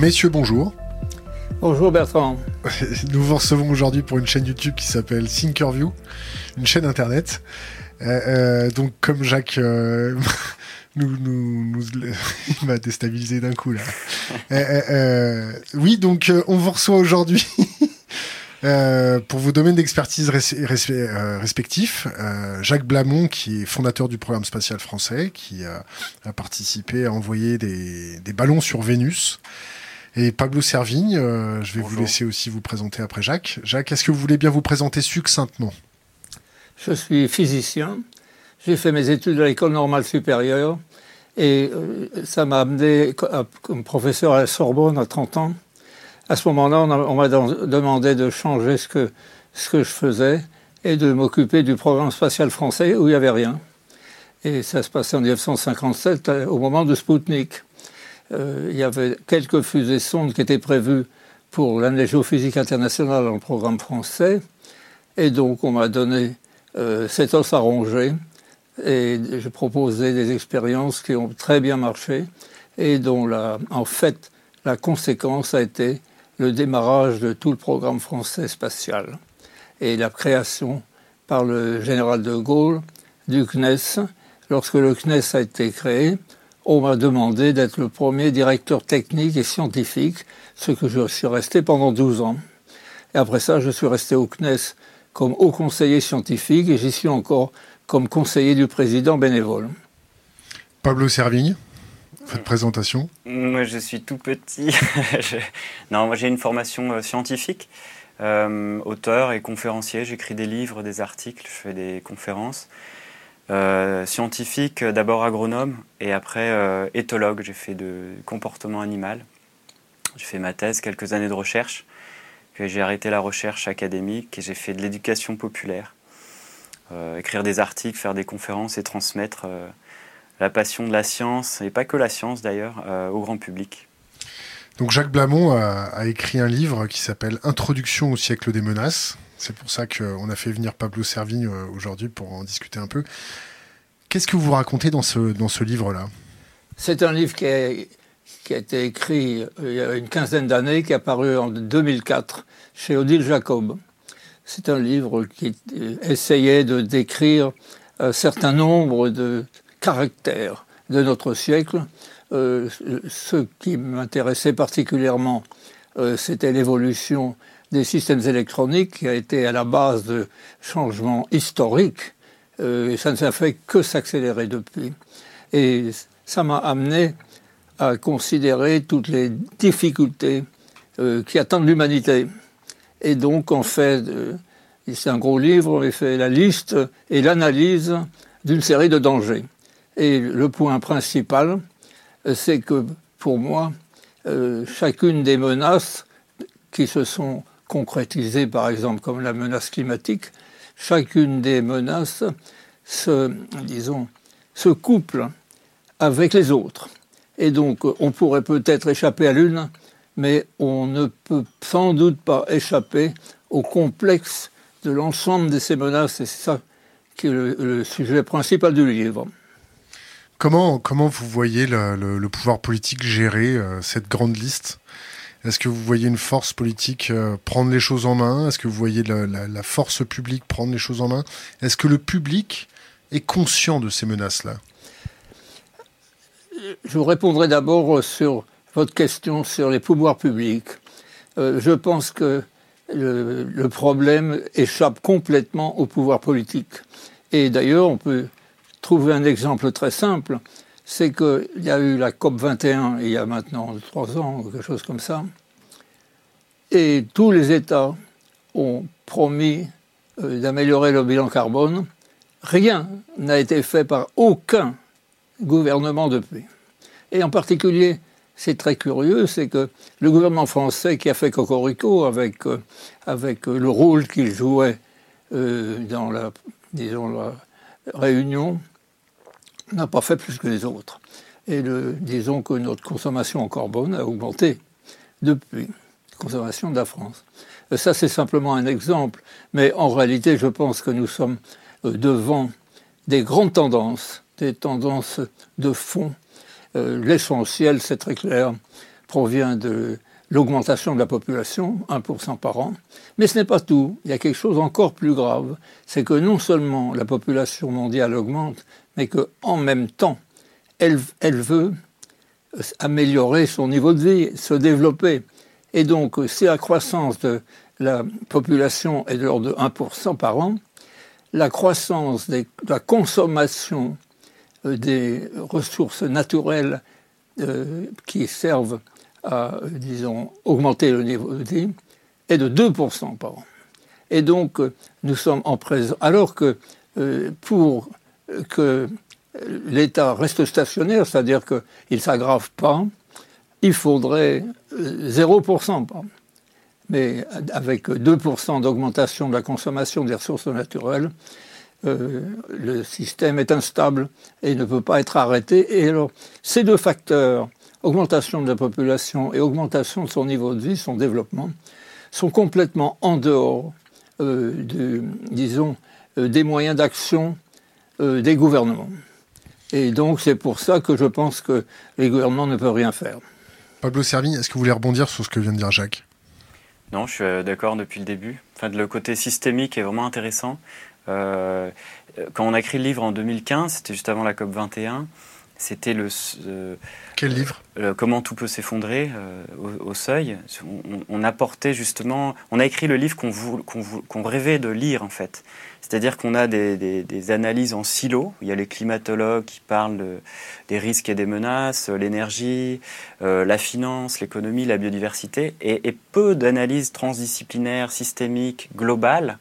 Messieurs, bonjour. Bonjour Bertrand. Nous vous recevons aujourd'hui pour une chaîne YouTube qui s'appelle Thinkerview, une chaîne internet. Euh, euh, donc comme Jacques euh, nous, nous, il m'a déstabilisé d'un coup là. oui, donc on vous reçoit aujourd'hui pour vos domaines d'expertise respectifs. Jacques Blamont, qui est fondateur du programme spatial français, qui a, participé à envoyer des, des ballons sur Vénus. Et Pablo Servigne, je vais vous laisser aussi vous présenter après Jacques. Jacques, est-ce que vous voulez bien vous présenter succinctement? Je suis physicien. J'ai fait mes études à l'école normale supérieure et euh, ça m'a amené comme professeur à la Sorbonne à 30 ans. À ce moment-là, on m'a demandé de changer ce que, ce que je faisais et de m'occuper du programme spatial français où il n'y avait rien. Et ça se passait en 1957, euh, au moment de Spoutnik. Euh, il y avait quelques fusées sondes qui étaient prévues pour l'année géophysique internationale dans le programme français. Et donc, on m'a donné euh, cet os à ronger. Et j'ai proposé des expériences qui ont très bien marché et dont, la, en fait, la conséquence a été le démarrage de tout le programme français spatial et la création par le général de Gaulle du CNES. Lorsque le CNES a été créé, on m'a demandé d'être le premier directeur technique et scientifique, ce que je suis resté pendant 12 ans. Et après ça, je suis resté au CNES comme haut conseiller scientifique et j'y suis encore comme conseiller du président bénévole. Pablo Servigne, votre présentation Moi, je suis tout petit. Non, moi, j'ai une formation euh, scientifique, euh, auteur et conférencier. J'écris des livres, des articles, je fais des conférences. Euh, scientifique, d'abord agronome et après éthologue. J'ai fait de comportement animal. J'ai fait ma thèse, quelques années de recherche j'ai arrêté la recherche académique et j'ai fait de l'éducation populaire. Euh, écrire des articles, faire des conférences et transmettre euh, la passion de la science, et pas que la science d'ailleurs, euh, au grand public. Donc Jacques Blamont a, écrit un livre qui s'appelle Introduction au siècle des menaces. C'est pour ça qu'on a fait venir Pablo Servigne aujourd'hui pour en discuter un peu. Qu'est-ce que vous racontez dans ce, dans ce livre-là? C'est un livre qui a été écrit euh, il y a une quinzaine d'années, qui est apparu en 2004 chez Odile Jacob. C'est un livre qui euh, essayait de décrire un certain nombre de caractères de notre siècle. Euh, ce qui m'intéressait particulièrement, c'était l'évolution des systèmes électroniques qui a été à la base de changements historiques. et ça ne s'est fait que s'accélérer depuis. Et ça m'a amené à considérer toutes les difficultés euh, qui attendent l'humanité. Et donc, on fait, c'est un gros livre, on fait la liste et l'analyse d'une série de dangers. Et le point principal, c'est que pour moi, euh, chacune des menaces qui se sont concrétisées, par exemple comme la menace climatique, chacune des menaces se, disons, se couple avec les autres. Et donc, on pourrait peut-être échapper à l'une, mais on ne peut sans doute pas échapper au complexe de l'ensemble de ces menaces. Et c'est ça qui est le, sujet principal du livre. Comment, vous voyez le, pouvoir politique gérer euh, cette grande liste? Est-ce que vous voyez une force politique euh, prendre les choses en main? Est-ce que vous voyez la, force publique prendre les choses en main? Est-ce que le public est conscient de ces menaces-là? Je vous répondrai d'abord sur votre question sur les pouvoirs publics. Euh, je pense que le, problème échappe complètement au pouvoir politique. Et d'ailleurs, on peut trouver un exemple très simple, c'est qu'il y a eu la COP 21 il y a maintenant trois ans, quelque chose comme ça, et tous les États ont promis euh, d'améliorer le bilan carbone. Rien n'a été fait par aucun gouvernement depuis. Et en particulier, c'est très curieux, c'est que le gouvernement français qui a fait Cocorico avec, euh, avec euh, le rôle qu'il jouait dans la, disons, la réunion n'a pas fait plus que les autres. Et disons que notre consommation en carbone a augmenté depuis, la consommation de la France. Ça, c'est simplement un exemple, mais en réalité, je pense que nous sommes devant des grandes tendances, des tendances de fond euh, l'essentiel, c'est très clair. provient de l'augmentation de la population, 1% par an. Mais ce n'est pas tout. Il y a quelque chose encore plus grave. C'est que non seulement la population mondiale augmente, mais qu'en même temps, elle, veut améliorer son niveau de vie, se développer. Et donc, si la croissance de la population est de l'ordre de 1% par an, la croissance de la consommation euh, des ressources naturelles euh, qui servent à, disons, augmenter le niveau de vie est de 2% par an. Et donc, euh, nous sommes en présence. Alors que pour que l'État reste stationnaire, c'est-à-dire qu'il ne s'aggrave pas, il faudrait 0% par an mais avec 2% d'augmentation de la consommation des ressources naturelles, euh, le système est instable et ne peut pas être arrêté. Et alors, ces deux facteurs, augmentation de la population et augmentation de son niveau de vie, son développement, sont complètement en dehors, euh, disons, euh, des moyens d'action des gouvernements. Et donc, c'est pour ça que je pense que les gouvernements ne peuvent rien faire. Pablo Servigne, est-ce que vous voulez rebondir sur ce que vient de dire Jacques? Non, je suis euh, d'accord depuis le début. Enfin, le côté systémique est vraiment intéressant. Euh, quand on a écrit le livre en 2015, c'était juste avant la COP 21, c'était le. Euh, Quel livre? Comment tout peut s'effondrer au, seuil. On, apportait justement. On a écrit le livre qu'on rêvait de lire en fait. C'est-à-dire qu'on a des, analyses en silo. Il y a les climatologues qui parlent des risques et des menaces, l'énergie, euh, la finance, l'économie, la biodiversité, et, peu d'analyses transdisciplinaires, systémiques, globales,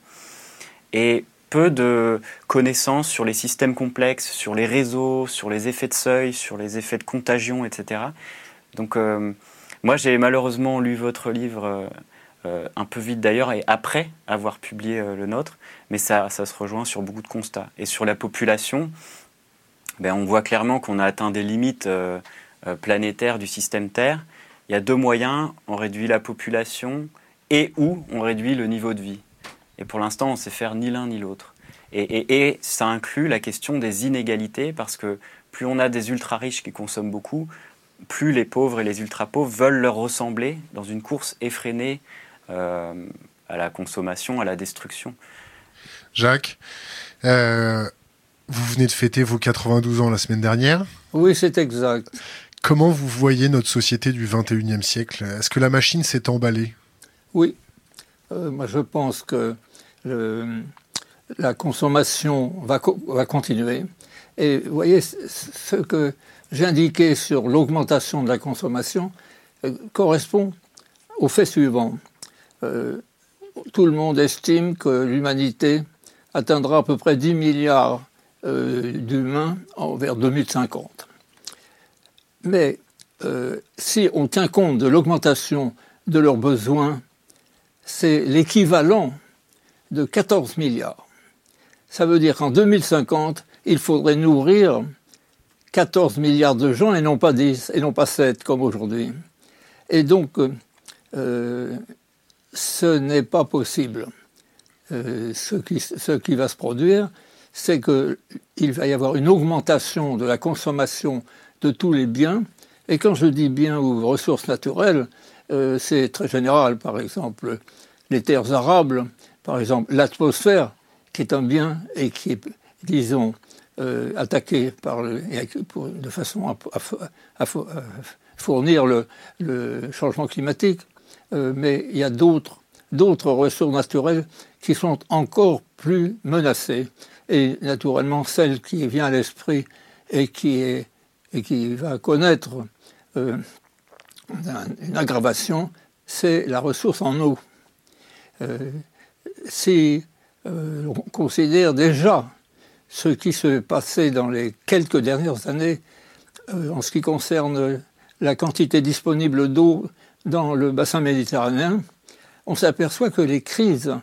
et peu de connaissances sur les systèmes complexes, sur les réseaux, sur les effets de seuil, sur les effets de contagion, etc. Donc, euh, moi, j'ai malheureusement lu votre livre euh, un peu vite d'ailleurs, et après avoir publié le nôtre mais ça, ça se rejoint sur beaucoup de constats. Et sur la population, ben, on voit clairement qu'on a atteint des limites euh, euh, planétaires du système Terre. Il y a deux moyens, on réduit la population et ou on réduit le niveau de vie. Et pour l'instant, on sait faire ni l'un ni l'autre. Et, et, et, ça inclut la question des inégalités, parce que plus on a des ultra-riches qui consomment beaucoup, plus les pauvres et les ultra-pauvres veulent leur ressembler dans une course effrénée euh, à la consommation, à la destruction. Jacques, euh, vous venez de fêter vos 92 ans la semaine dernière. Oui, c'est exact. Comment vous voyez notre société du 21e siècle? Est-ce que la machine s'est emballée? Oui. Euh, moi, je pense que la consommation va, va, continuer. Et vous voyez, ce que j'indiquais sur l'augmentation de la consommation euh, correspond au fait suivant. Tout le monde estime que l'humanité atteindra à peu près 10 milliards euh, d'humains vers 2050. Mais euh, si on tient compte de l'augmentation de leurs besoins, c'est l'équivalent de 14 milliards. Ça veut dire qu'en 2050, il faudrait nourrir 14 milliards de gens et non pas 10 et non pas 7 comme aujourd'hui. Et donc, euh, ce n'est pas possible. Euh, ce, qui, va se produire, c'est qu'il va y avoir une augmentation de la consommation de tous les biens. Et quand je dis biens ou ressources naturelles, euh, c'est très général. Par exemple, les terres arables, par exemple, l'atmosphère, qui est un bien et qui est, disons, euh, attaqué de façon à, fournir le, changement climatique. Mais il y a d'autres ressources naturelles qui sont encore plus menacées. Et naturellement, celle qui vient à l'esprit et qui, va connaître euh, une aggravation, c'est la ressource en eau. Euh, si euh, on considère déjà ce qui se passait dans les quelques dernières années en ce qui concerne la quantité disponible d'eau dans le bassin méditerranéen, on s'aperçoit que les crises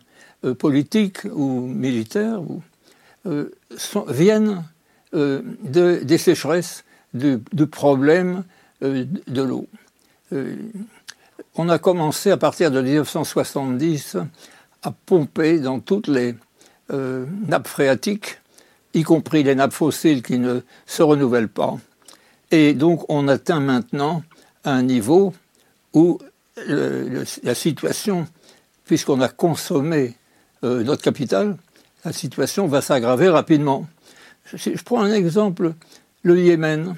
euh, politiques ou militaires euh, viennent euh, des sécheresses, du, problème de l'eau. on a commencé à partir de 1970 à pomper dans toutes les nappes phréatiques, y compris les nappes fossiles qui ne se renouvellent pas. Et donc on atteint maintenant un niveau où la situation, puisqu'on a consommé notre capital, la situation va s'aggraver rapidement. Je, prends un exemple, le Yémen.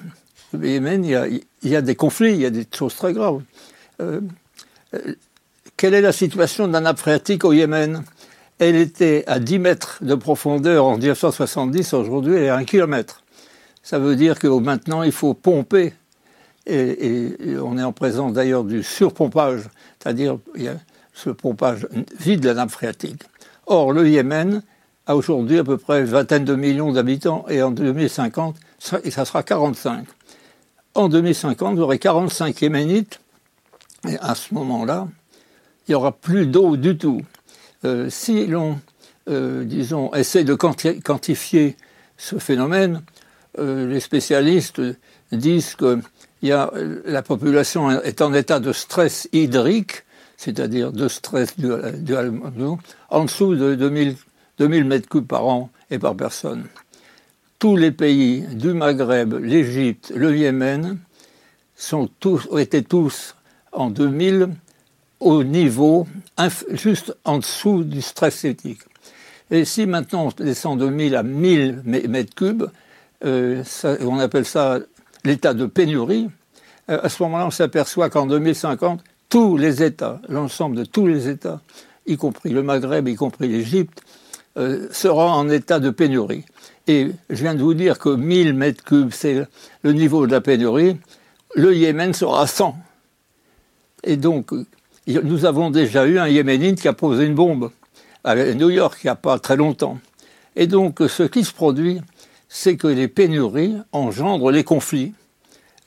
Le Yémen, il y, a, des conflits, il y a des choses très graves. Euh, euh, quelle est la situation de la nappe phréatique au Yémen? Elle était à 10 mètres de profondeur en 1970, aujourd'hui elle est à 1 km. Ça veut dire que maintenant il faut pomper, et, on est en présence d'ailleurs du surpompage, c'est-à-dire ce pompage vide de la nappe phréatique. Or, le Yémen a aujourd'hui à peu près une vingtaine de millions d'habitants, et en 2050, ça, ça sera 45. En 2050, vous aurez 45 Yéménites et à ce moment-là, il n'y aura plus d'eau du tout. Euh, si l'on, euh, disons, essaie de quantifier ce phénomène, euh, les spécialistes disent que y a, la population est en état de stress hydrique, c'est-à-dire de stress du, en dessous de 2000, 2000 mètres cubes par an et par personne. Tous les pays du Maghreb, l'Égypte, le Yémen, sont étaient tous en 2000 au niveau juste en dessous du stress éthique. Et si maintenant on descend de 1000 à 1000 mètres cubes, euh, on appelle ça l'état de pénurie, euh, à ce moment-là on s'aperçoit qu'en 2050, tous les États, l'ensemble de tous les États, y compris le Maghreb, y compris l'Égypte, euh, sera en état de pénurie. Et je viens de vous dire que 1000 mètres cubes, c'est le niveau de la pénurie. Le Yémen sera à 100. Et donc, nous avons déjà eu un Yéménite qui a posé une bombe à New York il n'y a pas très longtemps. Et donc, ce qui se produit, c'est que les pénuries engendrent les conflits,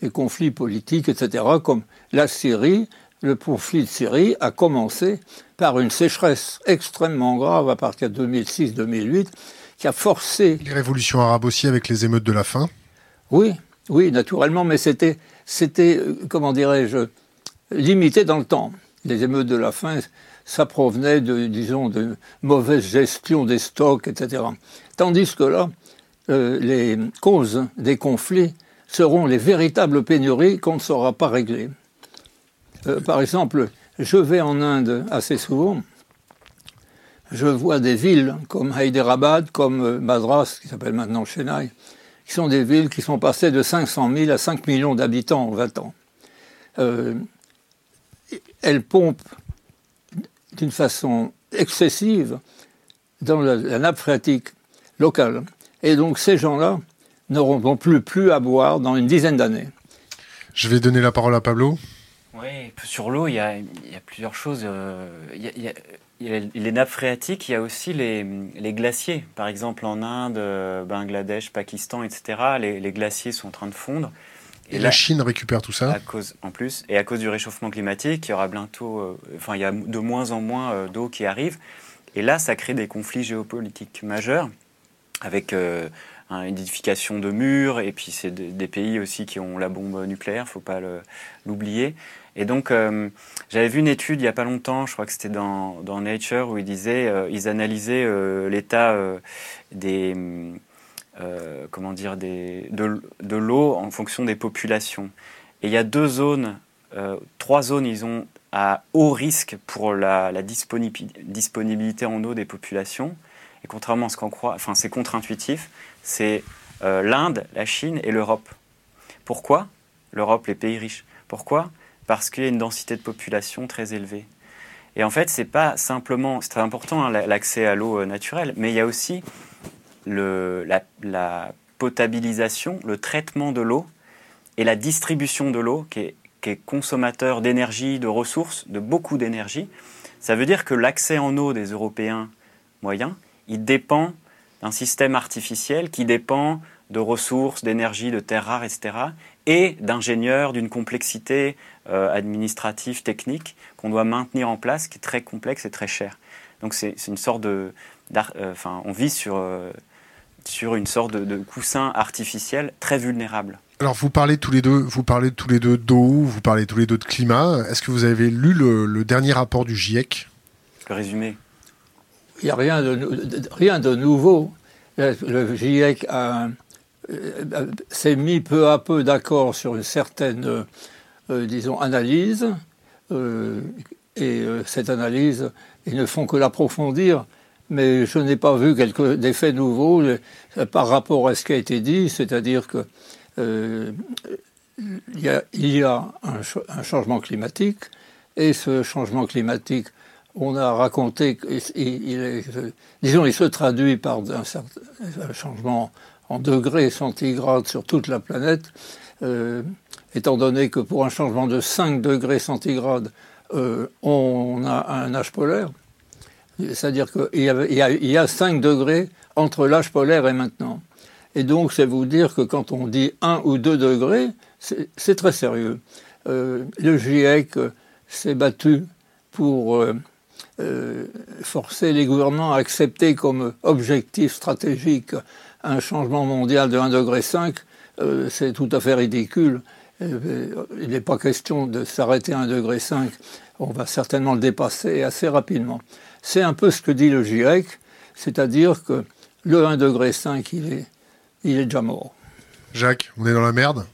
les conflits politiques, etc., comme la Syrie. Le conflit de Syrie a commencé par une sécheresse extrêmement grave à partir de 2006-2008, qui a forcé... Les révolutions arabes aussi avec les émeutes de la faim Oui, oui, naturellement, mais c'était, c'était, comment dirais-je, limité dans le temps. Les émeutes de la faim, ça provenait de, disons, de mauvaise gestion des stocks, etc. Tandis que là, euh, les causes des conflits seront les véritables pénuries qu'on ne saura pas régler. Euh, par exemple, je vais en Inde assez souvent, je vois des villes comme Hyderabad, comme euh, Madras, qui s'appelle maintenant Chennai, qui sont des villes qui sont passées de 500 000 à 5 millions d'habitants en 20 ans elle pompe d'une façon excessive dans la, nappe phréatique locale. Et donc ces gens-là n'auront plus, plus à boire dans une dizaine d'années. Je vais donner la parole à Pablo. Oui, sur l'eau, il, y a plusieurs choses. Euh, il y a, les nappes phréatiques, il y a aussi les, glaciers. Par exemple, en Inde, Bangladesh, Pakistan, etc., les glaciers sont en train de fondre. Et, la Chine récupère tout ça à cause, En plus, et à cause du réchauffement climatique, il y aura bientôt, euh, enfin, il y a de moins en moins euh, d'eau qui arrive. Et là, ça crée des conflits géopolitiques majeurs avec euh, une édification de murs, et puis c'est des pays aussi qui ont la bombe nucléaire, faut pas l'oublier. Et donc, j'avais vu une étude il n'y a pas longtemps, je crois que c'était dans, dans, Nature, où ils disaient, ils analysaient l'état des euh, comment dire, des, de, l'eau en fonction des populations. Et il y a deux zones, euh, trois zones, ils ont à haut risque pour la, disponibilité en eau des populations. Et contrairement à ce qu'on croit, enfin c'est contre-intuitif, c'est euh, l'Inde, la Chine et l'Europe. Pourquoi L'Europe, les pays riches? Pourquoi? Parce qu'il y a une densité de population très élevée. Et en fait, c'est pas simplement, c'est très important hein, l'accès à l'eau naturelle, mais il y a aussi la, potabilisation, le traitement de l'eau et la distribution de l'eau qui est consommateur d'énergie, de ressources, de beaucoup d'énergie. Ça veut dire que l'accès en eau des Européens moyens, il dépend d'un système artificiel qui dépend de ressources, d'énergie, de terres rares, etc., et d'ingénieurs, d'une complexité euh, administrative, technique qu'on doit maintenir en place, qui est très complexe et très cher. Donc c'est une sorte de... Euh, enfin, on vit sur... Euh, sur une sorte de, coussin artificiel très vulnérable. Alors vous parlez tous les deux, vous parlez tous les deux d'eau, vous parlez tous les deux de climat. Est-ce que vous avez lu le, dernier rapport du GIEC Le résumé. Il n'y a rien de, rien de nouveau. Le, GIEC euh, s'est mis peu à peu d'accord sur une certaine, euh, disons, analyse. et cette analyse, ils ne font que l'approfondir mais je n'ai pas vu quelques d'effets nouveaux par rapport à ce qui a été dit, c'est-à-dire que il y a, un, changement climatique, et ce changement climatique, on a raconté, il, disons, il se traduit par un, changement en degrés centigrades sur toute la planète, euh, étant donné que pour un changement de 5 degrés centigrades, euh, on a un âge polaire. C'est-à-dire qu'il y, a 5 degrés entre l'âge polaire et maintenant. Et donc, c'est vous dire que quand on dit 1 ou 2 degrés, c'est très sérieux. Euh, le GIEC s'est battu pour euh, euh, forcer les gouvernements à accepter comme objectif stratégique un changement mondial de 1,5 degré. c'est tout à fait ridicule. Il n'est pas question de s'arrêter à 1,5 degré. On va certainement le dépasser assez rapidement. C'est un peu ce que dit le GIEC, c'est-à-dire que le 1,5 degré, il est, il est déjà mort. Jacques, on est dans la merde?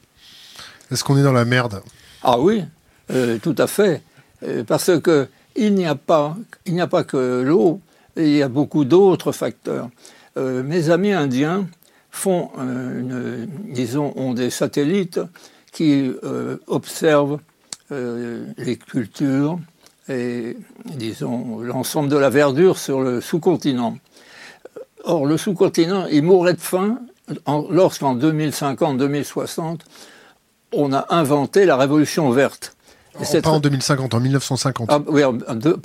Est-ce qu'on est dans la merde? Ah oui, euh, tout à fait. Euh, parce que il n'y a pas, que l'eau, il y a beaucoup d'autres facteurs. Euh, mes amis indiens disons, ont des satellites qui observent les cultures et, disons, l'ensemble de la verdure sur le sous-continent. Or, le sous-continent, il mourrait de faim lorsqu'en 2050-2060, on a inventé la révolution verte. Pas en 2050, en 1950. Ah, oui,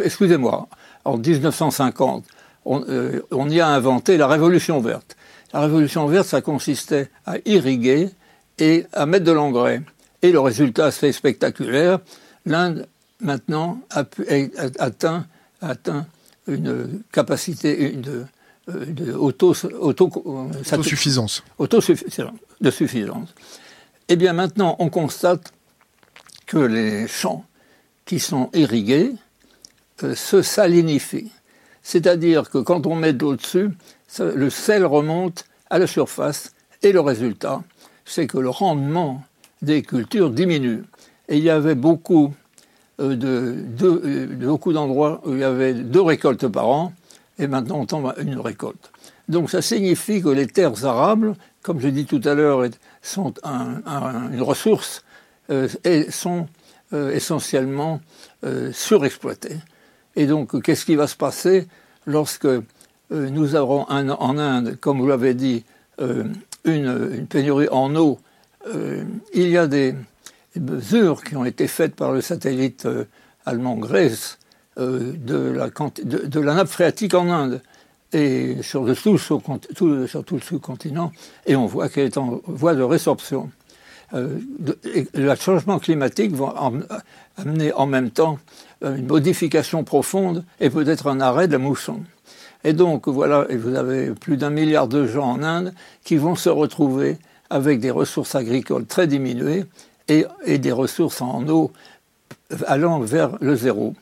excusez-moi. En 1950, euh, on, y a inventé la révolution verte. La révolution verte, ça consistait à irriguer et à mettre de l'engrais. Et le résultat, c'est spectaculaire. L'Inde, maintenant, a, atteint, une capacité de, de auto, auto, autosuffisance. Autosuffisance. De suffisance. Eh bien maintenant, on constate que les champs qui sont irrigués euh, se salinifient. C'est-à-dire que quand on met de l'eau dessus, le sel remonte à la surface et le résultat, c'est que le rendement des cultures diminue. Et il y avait beaucoup euh, euh, beaucoup d'endroits où il y avait deux récoltes par an, et maintenant on tombe à une récolte. Donc ça signifie que les terres arables, comme j'ai dit tout à l'heure, sont une ressource et sont euh, essentiellement euh, surexploitées. Et donc, qu'est-ce qui va se passer lorsque nous aurons en Inde, comme vous l'avez dit, une, pénurie en eau Il y a des, mesures qui ont été faites par le satellite allemand Grèce de la, nappe phréatique en Inde et sur, le sous, sur tout le sous-continent, et on voit qu'elle est en voie de résorption. Euh, le changement climatique va amener en même temps euh, une modification profonde et peut-être un arrêt de la mousson. Et donc voilà, vous avez plus d'un milliard de gens en Inde qui vont se retrouver avec des ressources agricoles très diminuées et, et des ressources en eau allant vers le zéro.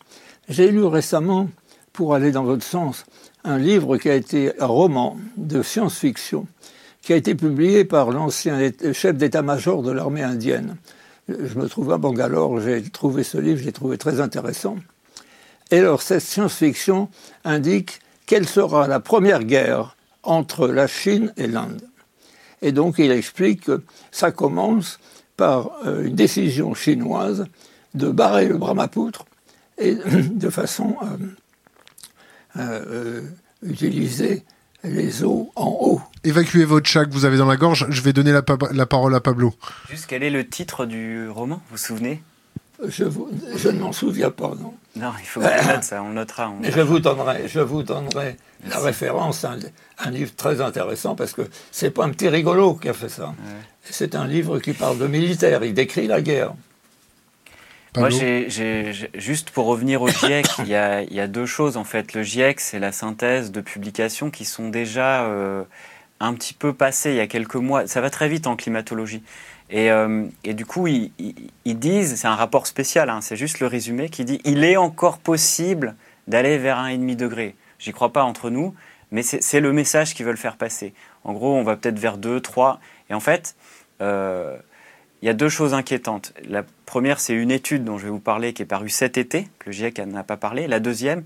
J'ai lu récemment, pour aller dans votre sens, un livre qui a été un roman de science-fiction qui a été publié par l'ancien chef d'état-major de l'armée indienne. Je me trouve à Bangalore, j'ai trouvé ce livre, j'ai trouvé très intéressant. Et alors cette science-fiction indique quelle sera la première guerre entre la Chine et l'Inde. Et donc il explique que ça commence par euh, une décision chinoise de barrer le Brahmapoutre et de façon euh, euh, euh, utiliser les eaux en haut. Évacuez votre chat que vous avez dans la gorge. Je vais donner la, parole à Pablo. Juste quel est le titre du roman Vous vous souvenez? Je, ne m'en souviens pas, non. Non, il faut que note ça, on notera. Je vous donnerai, je vous donnerai la référence, un, un, livre très intéressant, parce que c'est pas un petit rigolo qui a fait ça. C'est un livre qui parle de militaire, il décrit la guerre. Moi, j'ai, juste pour revenir au GIEC, il y, a, deux choses en fait. Le GIEC, c'est la synthèse de publications qui sont déjà euh, un petit peu passées il y a quelques mois. Ça va très vite en climatologie. Et, euh, du coup, ils, disent, c'est un rapport spécial, hein, c'est juste le résumé, qui dit il est encore possible d'aller vers un 1,5 degré. J'y crois pas entre nous, mais c'est le message qu'ils veulent faire passer. En gros, on va peut-être vers 2, 3. Et en fait, euh, il y a deux choses inquiétantes. La première, c'est une étude dont je vais vous parler qui est parue cet été, que le GIEC n'a pas parlé. La deuxième,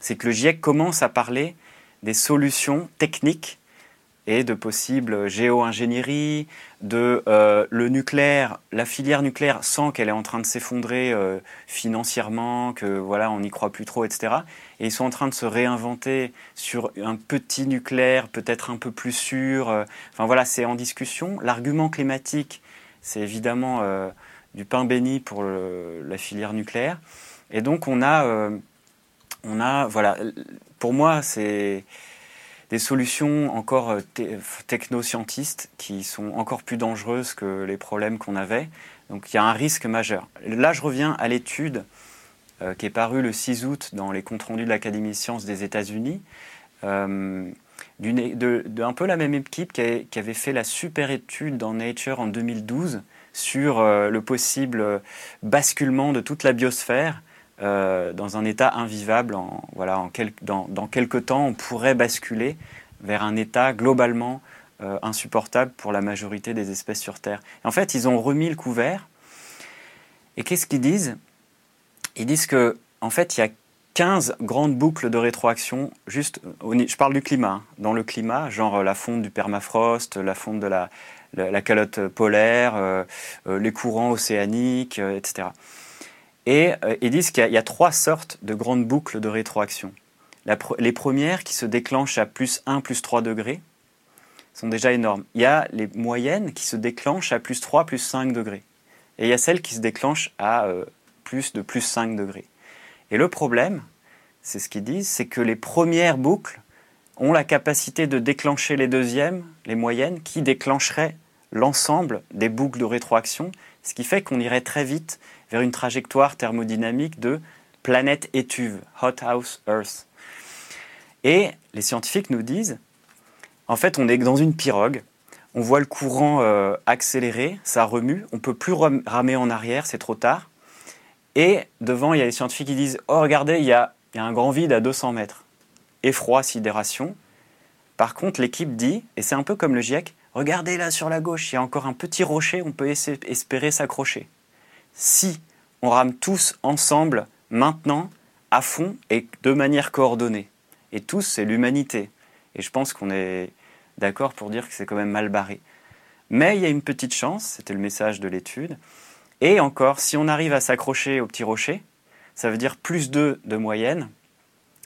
c'est que le GIEC commence à parler des solutions techniques et de possibles géo-ingénierie, de euh, le nucléaire, la filière nucléaire sent qu'elle est en train de s'effondrer euh, financièrement, que voilà, on n'y croit plus trop, etc. Et ils sont en train de se réinventer sur un petit nucléaire, peut-être un peu plus sûr. Euh, enfin voilà, c'est en discussion. L'argument climatique, c'est évidemment du pain béni pour la filière nucléaire. Et donc on a, on a, voilà, pour moi c'est des solutions encore euh, technoscientistes qui sont encore plus dangereuses que les problèmes qu'on avait. Donc il y a un risque majeur. Là, je reviens à l'étude euh, qui est parue le 6 août dans les comptes rendus de l'Académie de sciences des États-Unis, euh, d'un peu la même équipe qui, qui, avait fait la super étude dans Nature en 2012 sur le possible basculement de toute la biosphère euh, dans un état invivable. Voilà, dans, quelques temps, on pourrait basculer vers un état globalement euh, insupportable pour la majorité des espèces sur Terre. en fait, ils ont remis le couvert. Et qu'est-ce qu'ils disent? Ils disent que, en fait, il y a 15 grandes boucles de rétroaction, juste, je parle du climat, hein. dans le climat, genre la fonte du permafrost, la fonte de la, calotte polaire, euh, les courants océaniques, etc. Et euh, ils disent qu'il y, a trois sortes de grandes boucles de rétroaction. les premières qui se déclenchent à plus 1, plus 3 degrés sont déjà énormes. Il y a les moyennes qui se déclenchent à plus 3, plus 5 degrés. Et il y a celles qui se déclenchent à euh, plus de plus 5 degrés. Et le problème, c'est ce qu'ils disent, c'est que les premières boucles ont la capacité de déclencher les deuxièmes, les moyennes, qui déclencheraient l'ensemble des boucles de rétroaction, ce qui fait qu'on irait très vite vers une trajectoire thermodynamique de planète étuve, hothouse Earth. Et les scientifiques nous disent, en fait, on est dans une pirogue, on voit le courant euh, accélérer, ça remue, on peut plus ramer en arrière, c'est trop tard. Et devant, il y a les scientifiques qui disent, oh regardez, il y a un grand vide à 200 mètres. Effroi, sidération. Par contre, l'équipe dit, et c'est un peu comme le GIEC, regardez là sur la gauche, il y a encore un petit rocher, on peut espérer s'accrocher si on rame tous ensemble, maintenant, à fond et de manière coordonnée. Et tous, c'est l'humanité. Et je pense qu'on est d'accord pour dire que c'est quand même mal barré. Mais il y a une petite chance, c'était le message de l'étude. Et encore, si on arrive à s'accrocher au petit rocher, ça veut dire plus 2 de moyenne,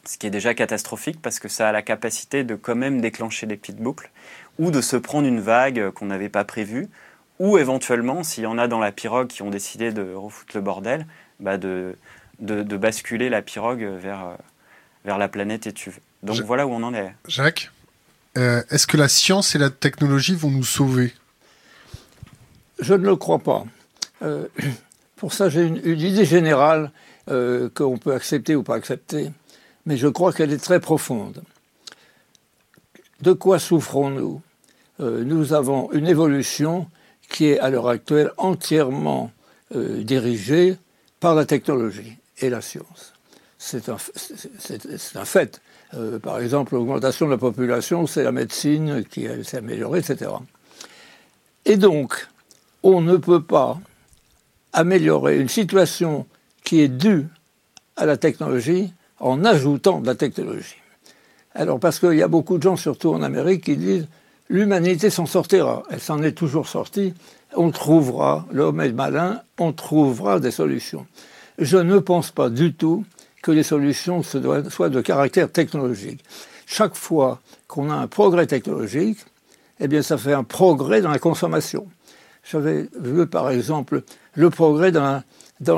ce qui est déjà catastrophique parce que ça a la capacité de quand même déclencher des petites boucles, ou de se prendre une vague qu'on n'avait pas prévue, ou éventuellement, s'il y en a dans la pirogue qui ont décidé de refoutre le bordel, bah de, de, basculer la pirogue vers, euh, vers la planète étuve. Donc voilà où on en est. Jacques, euh, est-ce que la science et la technologie vont nous sauver? Je ne le crois pas. Euh, pour ça, j'ai une, idée générale qu'on peut accepter ou pas accepter, mais je crois qu'elle est très profonde. De quoi souffrons-nous? Nous avons une évolution qui est à l'heure actuelle entièrement euh, dirigée par la technologie et la science. C'est un, un, fait. Euh, par exemple, l'augmentation de la population, c'est la médecine qui s'est améliorée, etc. Et donc, on ne peut pas améliorer une situation qui est due à la technologie en ajoutant de la technologie. Alors, parce qu'il y a beaucoup de gens, surtout en Amérique, qui disent l'humanité s'en sortira. Elle s'en est toujours sortie. On trouvera, l'homme est malin, on trouvera des solutions. Je ne pense pas du tout que les solutions soient de caractère technologique. Chaque fois qu'on a un progrès technologique, eh bien, ça fait un progrès dans la consommation. J'avais vu, par exemple, le progrès dans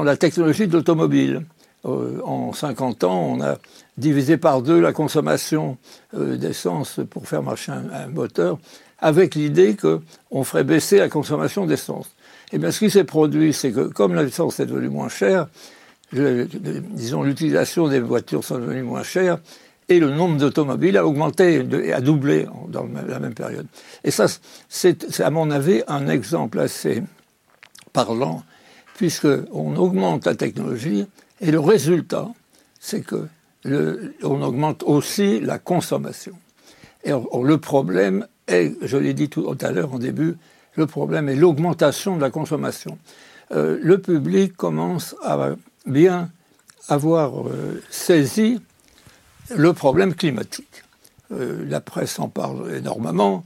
la, technologie de l'automobile. Euh, en 50 ans, on a diviser par deux la consommation euh, d'essence pour faire marcher un, moteur, avec l'idée qu'on ferait baisser la consommation d'essence. Et eh bien ce qui s'est produit, c'est que comme l'essence est devenue moins chère, disons l'utilisation des voitures sont devenues moins chères, et le nombre d'automobiles a augmenté, a doublé dans la même période. Et ça, c'est à mon avis un exemple assez parlant, puisqu'on augmente la technologie, et le résultat, c'est que on augmente aussi la consommation. Et le problème est, je l'ai dit tout à l'heure en début, Le problème est l'augmentation de la consommation. Euh, le public commence à bien avoir euh, saisi le problème climatique. Euh, la presse en parle énormément,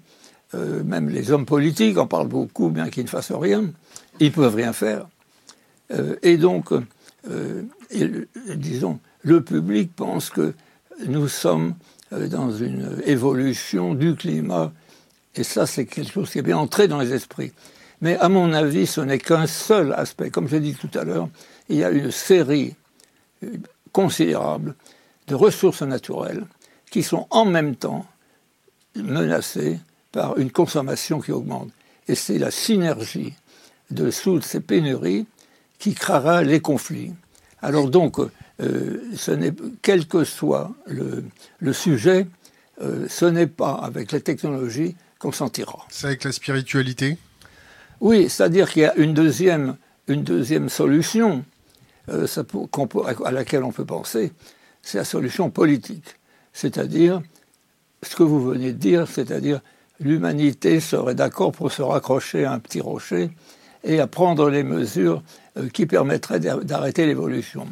même les hommes politiques en parlent beaucoup, bien qu'ils ne fassent rien. Ils ne peuvent rien faire. et donc, disons, le public pense que nous sommes dans une évolution du climat et ça, c'est quelque chose qui est bien entré dans les esprits. Mais à mon avis, ce n'est qu'un seul aspect. Comme j'ai dit tout à l'heure, il y a une série euh, considérable de ressources naturelles qui sont en même temps menacées par une consommation qui augmente. Et c'est la synergie de toutes ces pénuries qui créera les conflits. Alors donc, euh, ce quel que soit le, sujet, euh, ce n'est pas avec la technologie qu'on C'est avec la spiritualité? Oui, c'est-à-dire qu'il y a une deuxième, une deuxième solution euh, ça à laquelle on peut penser, c'est la solution politique. C'est-à-dire, ce que vous venez de dire, c'est-à-dire l'humanité serait d'accord pour se raccrocher à un petit rocher et à prendre les mesures qui permettraient d'arrêter l'évolution.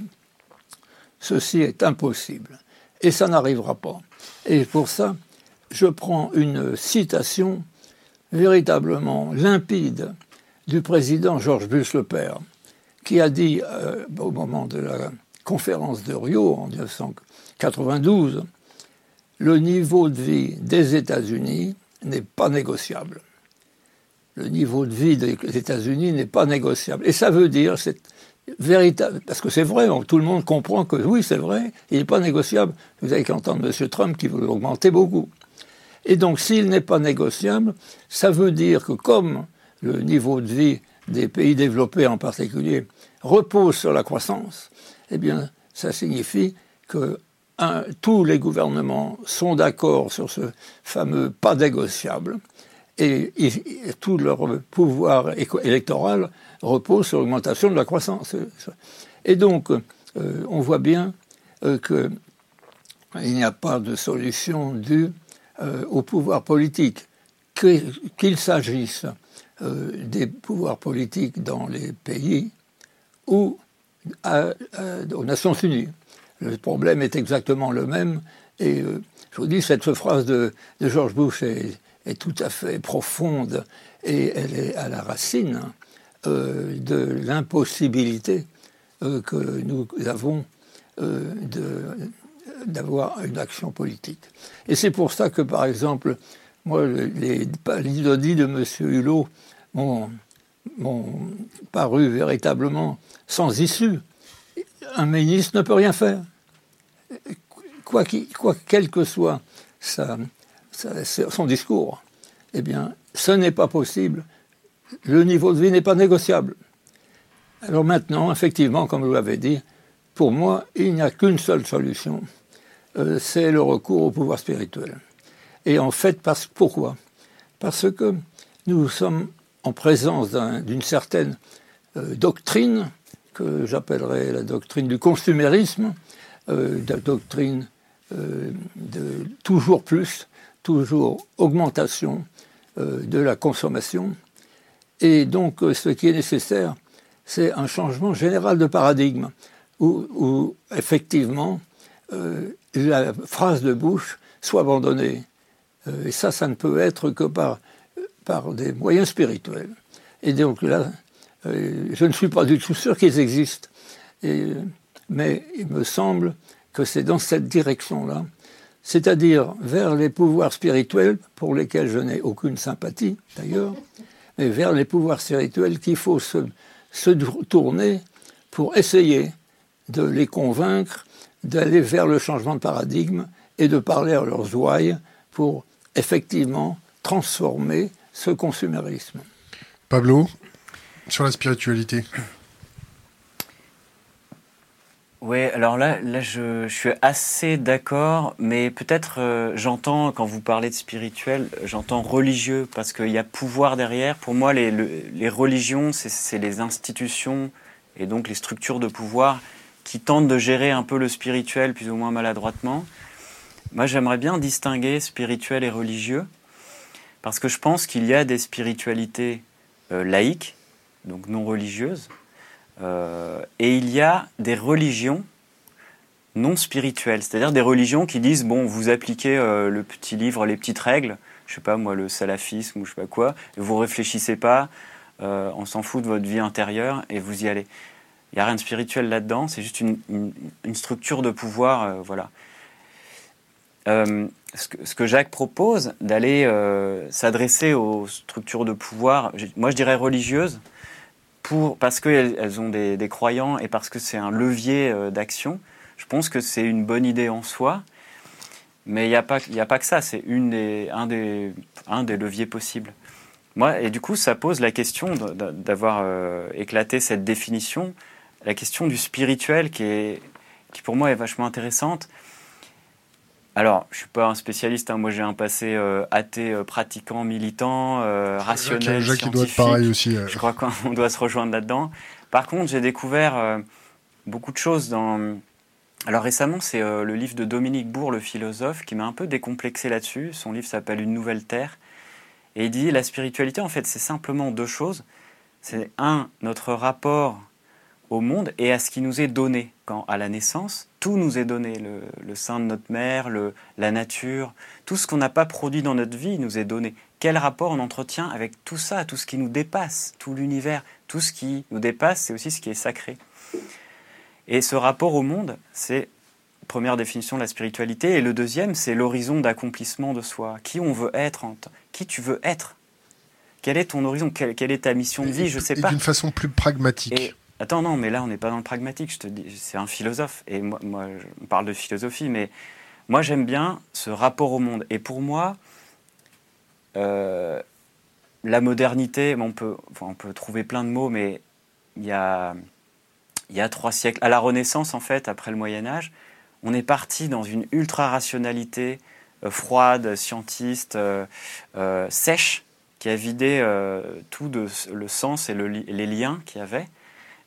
Ceci est impossible. Et ça n'arrivera pas. Et pour ça, je prends une citation véritablement limpide du président Georges Bush le père, qui a dit euh, au moment de la conférence de Rio en 1992, le niveau de vie des États-Unis n'est pas négociable. Le niveau de vie des États-Unis n'est pas négociable. Et ça veut dire, c'est véritable, parce que c'est vrai, tout le monde comprend que oui, c'est vrai, il n'est pas négociable. Vous avez qu'entendre M. Trump qui veut l'augmenter beaucoup. Et donc, s'il n'est pas négociable, ça veut dire que comme le niveau de vie des pays développés en particulier repose sur la croissance, eh bien, ça signifie que tous les gouvernements sont d'accord sur ce fameux pas négociable et, tout leur pouvoir électoral repose sur l'augmentation de la croissance. Et donc, euh, on voit bien euh, qu'il n'y a pas de solution due euh, au pouvoir politique, qu'il s'agisse des pouvoirs politiques dans les pays ou aux Nations Unies. Le problème est exactement le même. Et je vous dis, cette phrase de, George Bush est, tout à fait profonde et elle est à la racine de l'impossibilité que nous avons de, d'avoir une action politique. Et c'est pour ça que, par exemple, moi, les de M. Hulot m'ont paru véritablement sans issue. Un ministre ne peut rien faire. Quoi, quoi quel que soit son discours, eh bien, ce n'est pas possible. Le niveau de vie n'est pas négociable. Alors maintenant, effectivement, comme vous l'avez dit, pour moi, il n'y a qu'une seule solution, euh, c'est le recours au pouvoir spirituel. Et en fait, parce, pourquoi? Parce que nous sommes en présence d'une certaine euh, doctrine que j'appellerais la doctrine du consumérisme, euh, la doctrine de toujours plus, toujours augmentation de la consommation. Et donc, ce qui est nécessaire, c'est un changement général de paradigme, où, effectivement, la phrase de bouche soit abandonnée. Euh, et ça, ça ne peut être que par, des moyens spirituels. Et donc là, euh, je ne suis pas du tout sûr qu'ils existent. mais il me semble que c'est dans cette direction-là, c'est-à-dire vers les pouvoirs spirituels, pour lesquels je n'ai aucune sympathie d'ailleurs, mais vers les pouvoirs spirituels qu'il faut se, se tourner pour essayer de les convaincre d'aller vers le changement de paradigme et de parler à leurs ouailles pour effectivement transformer ce consumérisme. Pablo, sur la spiritualité. Oui, alors là, là je, suis assez d'accord, mais peut-être euh, j'entends, quand vous parlez de spirituel, j'entends religieux, parce qu'il y a pouvoir derrière. Pour moi, les, les religions, c'est les institutions et donc les structures de pouvoir qui tentent de gérer un peu le spirituel plus ou moins maladroitement. Moi, j'aimerais bien distinguer spirituel et religieux, Parce que je pense qu'il y a des spiritualités laïques, donc non religieuses, et il y a des religions non spirituelles, c'est-à-dire des religions qui disent bon, vous appliquez le petit livre, les petites règles, je sais pas moi, le salafisme ou je sais pas quoi, et vous réfléchissez pas, on s'en fout de votre vie intérieure et vous y allez. Il n'y a rien de spirituel là-dedans, c'est juste une, structure de pouvoir. Euh, voilà. Euh, ce, que, Jacques propose, d'aller euh, s'adresser aux structures de pouvoir, moi je dirais religieuses, parce qu'elles elles ont des, croyants et parce que c'est un levier d'action, je pense que c'est une bonne idée en soi. Mais il n'y a, pas, a pas que ça, c'est un, des, un des leviers possibles. Moi, et du coup, ça pose la question d'avoir éclaté cette définition la question du spirituel qui, est, qui pour moi est vachement intéressante. Alors, je suis pas un spécialiste. Hein. Moi, j'ai un passé euh, athée, euh, pratiquant, militant, euh, rationnel, Jacques, scientifique. doit être pareil aussi. Je crois qu'on doit se rejoindre là-dedans. Par contre, j'ai découvert beaucoup de choses dans. Alors récemment, c'est le livre de Dominique Bourg, le philosophe, qui m'a un peu décomplexé là-dessus. Son livre s'appelle Une nouvelle terre, et il dit la spiritualité, en fait, c'est simplement deux choses. C'est un, notre rapport au monde et à ce qui nous est donné. Quand à la naissance, tout nous est donné, le, sein de notre mère, le, la nature, tout ce qu'on n'a pas produit dans notre vie nous est donné. Quel rapport on entretient avec tout ça, tout ce qui nous dépasse, tout l'univers, tout ce qui nous dépasse, c'est aussi ce qui est sacré. Et ce rapport au monde, c'est première définition de la spiritualité, et le deuxième, c'est l'horizon d'accomplissement de soi. Qui on veut être, qui tu veux être? Quel est ton horizon? Quelle, est ta mission de vie? Je sais pas. D'une façon plus pragmatique. Attends, non, mais là, on n'est pas dans le pragmatique. Je te dis, c'est un philosophe. Et moi, moi, on parle de philosophie, mais moi, j'aime bien ce rapport au monde. Et pour moi, euh, la modernité, on peut, on peut trouver plein de mots, mais il y a, y a trois siècles, à la Renaissance, en fait, après le Moyen Âge, on est parti dans une ultra-rationalité euh, froide, scientiste, euh, sèche, qui a vidé tout le sens et les liens qu'il y avait.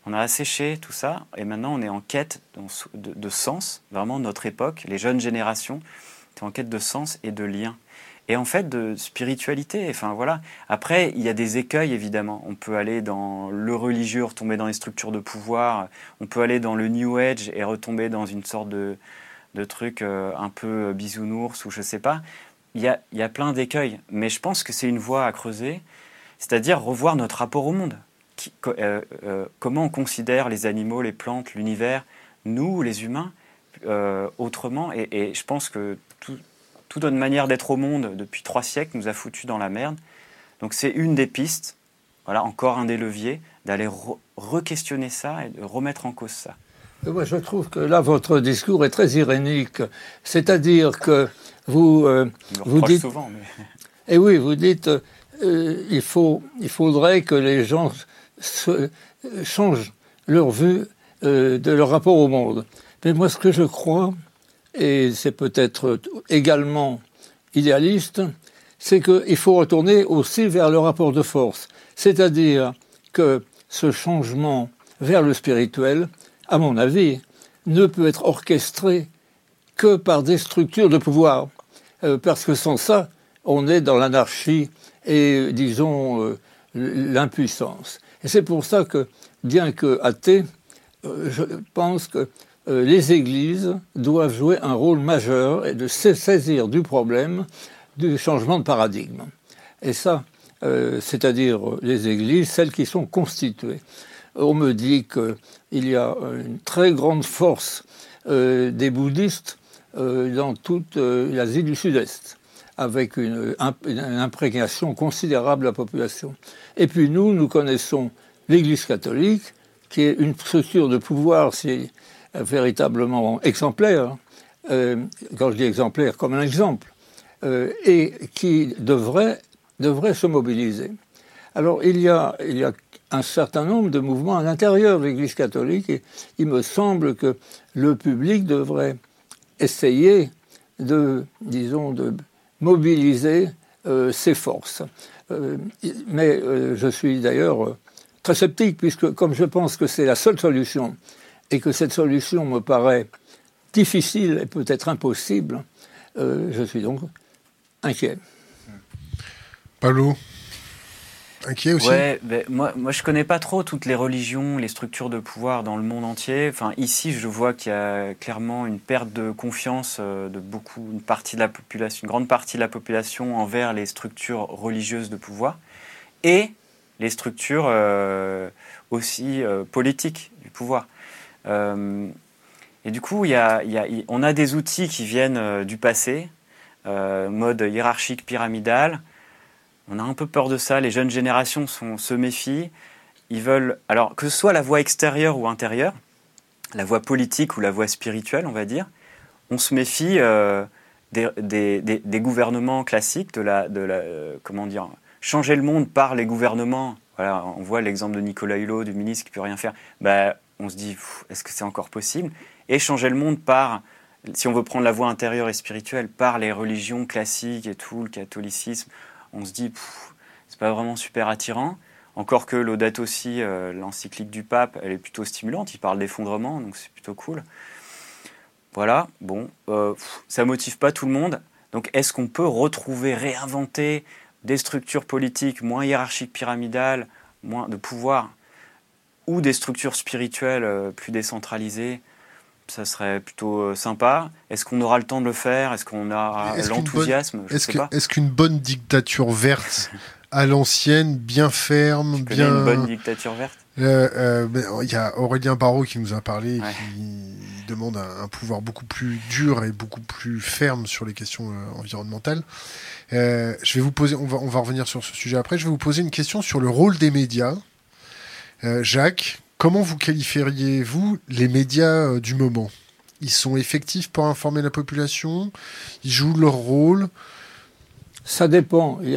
On a asséché tout ça et maintenant on est en quête de, sens, vraiment notre époque, les jeunes générations, sont en quête de sens et de lien. Et en fait de spiritualité. Enfin voilà. Après, il y a des écueils évidemment. On peut aller dans le religieux, retomber dans les structures de pouvoir. On peut aller dans le New Age et retomber dans une sorte de, truc euh, un peu bisounours ou je sais pas. Il y a, il y a plein d'écueils. Mais je pense que c'est une voie à creuser. C'est-à-dire revoir notre rapport au monde. Euh, euh, comment on considère les animaux, les plantes, l'univers, nous, les humains, euh, autrement. Et, je pense que toute notre manière d'être au monde depuis trois siècles nous a foutu dans la merde. Donc c'est une des pistes, voilà, encore un des leviers, d'aller re-questionner ça et de remettre en cause ça. Moi, je trouve que là, votre discours est très irénique. C'est-à-dire que vous, vous dites. Souvent, mais... Et eh oui, vous dites, il, faut, il faudrait que les gens changent leur vue euh, de leur rapport au monde. Mais moi, ce que je crois, et c'est peut-être également idéaliste, c'est qu'il faut retourner aussi vers le rapport de force. C'est-à-dire que ce changement vers le spirituel, à mon avis, ne peut être orchestré que par des structures de pouvoir. Euh, parce que sans ça, on est dans l'anarchie et, disons, euh, l'impuissance. Et c'est pour ça que, bien que athée, euh, je pense que euh, les églises doivent jouer un rôle majeur et de saisir du problème du changement de paradigme. Et ça, euh, c'est-à-dire les églises, celles qui sont constituées. On me dit qu'il y a une très grande force des bouddhistes dans toute l'Asie du Sud-Est avec une, imprégnation considérable de la population. Et puis nous, nous connaissons l'Église catholique, qui est une structure de pouvoir c'est véritablement exemplaire, euh, quand je dis exemplaire, comme un exemple, euh, et qui devrait, devrait se mobiliser. Alors il y, a, il y a un certain nombre de mouvements à l'intérieur de l'Église catholique, et il me semble que le public devrait essayer de, disons, de mobiliser euh, ses forces. Euh, mais euh, je suis d'ailleurs très sceptique, puisque comme je pense que c'est la seule solution, et que cette solution me paraît difficile et peut-être impossible, je suis donc inquiet. Ouais, ben, moi, moi je connais pas trop toutes les religions, les structures de pouvoir dans le monde entier. Enfin, ici, je vois qu'il y a clairement une perte de confiance euh, de beaucoup, une partie de la population, une grande partie de la population envers les structures religieuses de pouvoir et les structures euh, aussi euh, politiques du pouvoir. et du coup, y y a, on a des outils qui viennent du passé, mode hiérarchique pyramidal, on a un peu peur de ça. Les jeunes générations se méfient. Ils veulent, que ce soit la voie extérieure ou intérieure, la voie politique ou la voie spirituelle, on va dire, on se méfie euh, des, gouvernements classiques, de la, euh, comment dire, changer le monde par les gouvernements. On voit l'exemple de Nicolas Hulot, du ministre qui peut rien faire. Bah, on se dit, est-ce que c'est encore possible? Et changer le monde par, si on veut prendre la voie intérieure et spirituelle, par les religions classiques et tout, le catholicisme, on se dit, c'est pas vraiment super attirant. Encore que l'Audate aussi, euh, l'encyclique du pape, elle est plutôt stimulante. Il parle d'effondrement, donc c'est plutôt cool. Voilà, bon, euh, ça motive pas tout le monde. Donc est-ce qu'on peut retrouver, réinventer des structures politiques moins hiérarchiques, pyramidales, moins de pouvoir, ou des structures spirituelles euh, plus décentralisées ça serait plutôt euh, sympa. Est-ce qu'on aura le temps de le faire? Est-ce qu'on a l'enthousiasme? Est-ce qu'une bonne dictature verte à l'ancienne, bien ferme, bien. Une bonne dictature verte? Euh, euh, ben, Il y a Aurélien Barraud qui nous a parlé, qui demande un, pouvoir beaucoup plus dur et beaucoup plus ferme sur les questions environnementales. je vais vous poser, on va, on va revenir sur ce sujet après. Je vais vous poser une question sur le rôle des médias. Jacques, Comment vous qualifieriez-vous les médias euh, du moment? Ils sont effectifs pour informer la population? Ils jouent leur rôle? Ça dépend. Il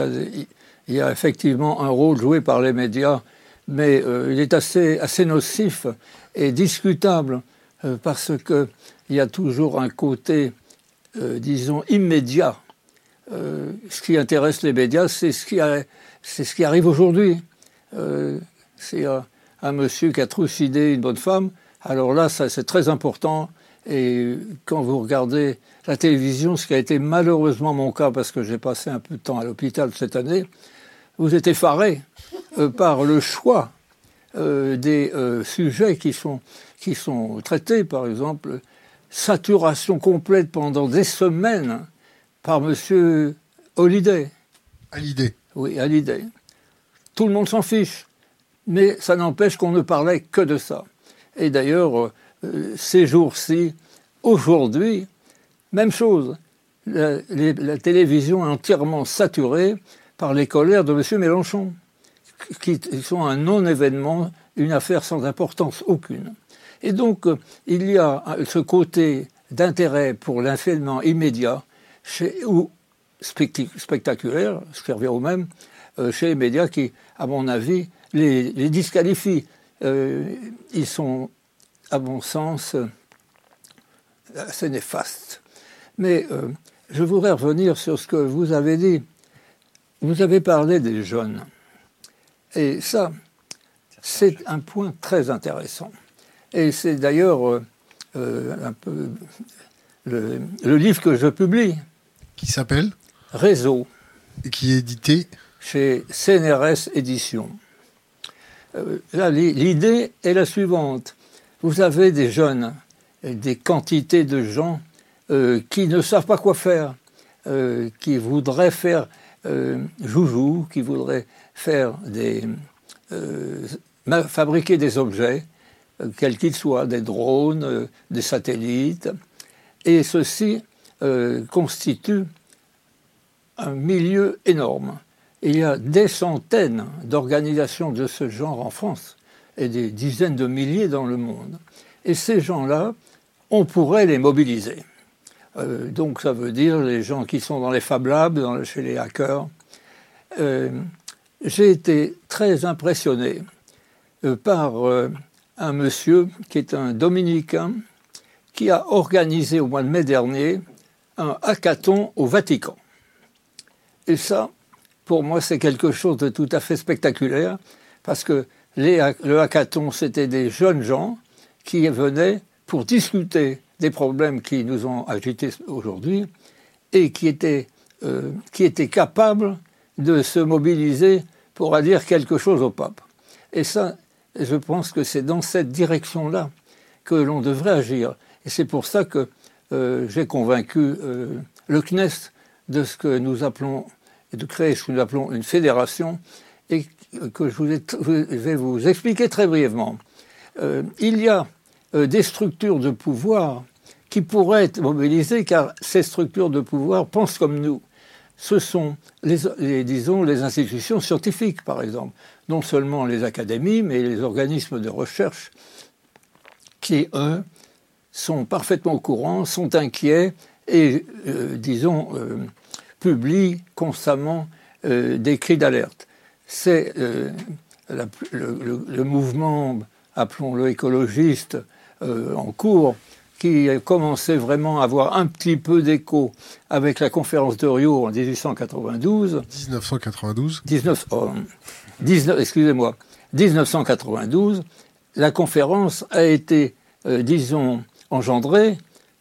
y, a, effectivement un rôle joué par les médias, mais euh, il est assez, nocif et discutable euh, parce qu'il y a toujours un côté, disons, immédiat. ce qui intéresse les médias, c'est ce, qui ce qui arrive aujourd'hui. c'est un monsieur qui a trucidé une bonne femme, alors là, ça, c'est très important. Et quand vous regardez la télévision, ce qui a été malheureusement mon cas, parce que j'ai passé un peu de temps à l'hôpital cette année, vous êtes effaré euh, par le choix euh, des euh, sujets qui sont, qui sont traités, par exemple, saturation complète pendant des semaines par monsieur Holiday. Hallyday. Oui, Hallyday. Tout le monde s'en fiche mais ça n'empêche qu'on ne parlait que de ça. Et d'ailleurs, euh, ces jours-ci, aujourd'hui, même chose. La, télévision est entièrement saturée par les colères de M. Mélenchon, qui sont un non-événement, une affaire sans importance aucune. Et donc, euh, il y a ce côté d'intérêt pour l'infillement immédiat ou spectaculaire, ce qui revient au même, euh, chez les médias qui, à mon avis, les, les disqualifient. Euh, ils sont, à mon sens, assez néfastes. Mais euh, je voudrais revenir sur ce que vous avez dit. Vous avez parlé des jeunes. Et ça, c'est un point très intéressant. Et c'est d'ailleurs un peu le, le, livre que je publie. Qui s'appelle? Réseau. Et qui est édité? Chez CNRS Éditions. Euh, l'idée est la suivante. Vous avez des jeunes, des quantités de gens euh, qui ne savent pas quoi faire, euh, qui voudraient faire joujou, qui voudraient faire des, fabriquer des objets, quels qu'ils soient, des drones, des satellites. Et ceci constitue un milieu énorme. Il y a des centaines d'organisations de ce genre en France et des dizaines de milliers dans le monde. Et ces gens-là, on pourrait les mobiliser. Euh, donc ça veut dire les gens qui sont dans les Fab Labs, chez les hackers. Euh, j'ai été très impressionné euh, par un monsieur qui est un dominicain qui a organisé au mois de mai dernier un hackathon au Vatican. Et ça, pour moi, c'est quelque chose de tout à fait spectaculaire, parce que le hackathon, c'était des jeunes gens qui venaient pour discuter des problèmes qui nous ont agités aujourd'hui et qui étaient, euh, qui étaient capables de se mobiliser pour dire quelque chose au pape. Et ça, je pense que c'est dans cette direction-là que l'on devrait agir. Et c'est pour ça que euh, j'ai convaincu euh, le CNES de ce que nous appelons, de créer ce que nous appelons une fédération, et que je, vais vous expliquer très brièvement. Euh, il y a des structures de pouvoir qui pourraient être mobilisées, car ces structures de pouvoir pensent comme nous. Ce sont, les, disons, les institutions scientifiques, par exemple, non seulement les académies, mais les organismes de recherche qui, eux, sont parfaitement au courant, sont inquiets et, euh, disons, euh, publient constamment euh, des cris d'alerte. C'est le, mouvement, appelons-le écologiste, en cours, qui a commencé vraiment à avoir un petit peu d'écho avec la conférence de Rio en 1892. 1992 19, Excusez-moi. 1992, la conférence a été, disons, engendré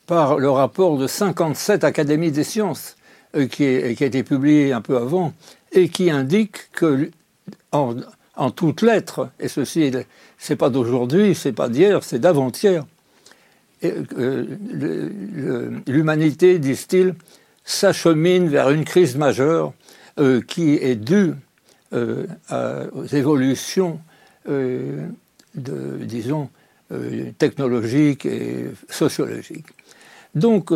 par le rapport de 57 académies des sciences euh, qui, a été publié un peu avant et qui indique que en, toutes lettres, et ceci c'est pas d'aujourd'hui, c'est pas d'hier, c'est d'avant-hier, euh, l'humanité, disent-ils, s'achemine vers une crise majeure euh, qui est due aux évolutions disons, euh, technologique et sociologique. Donc,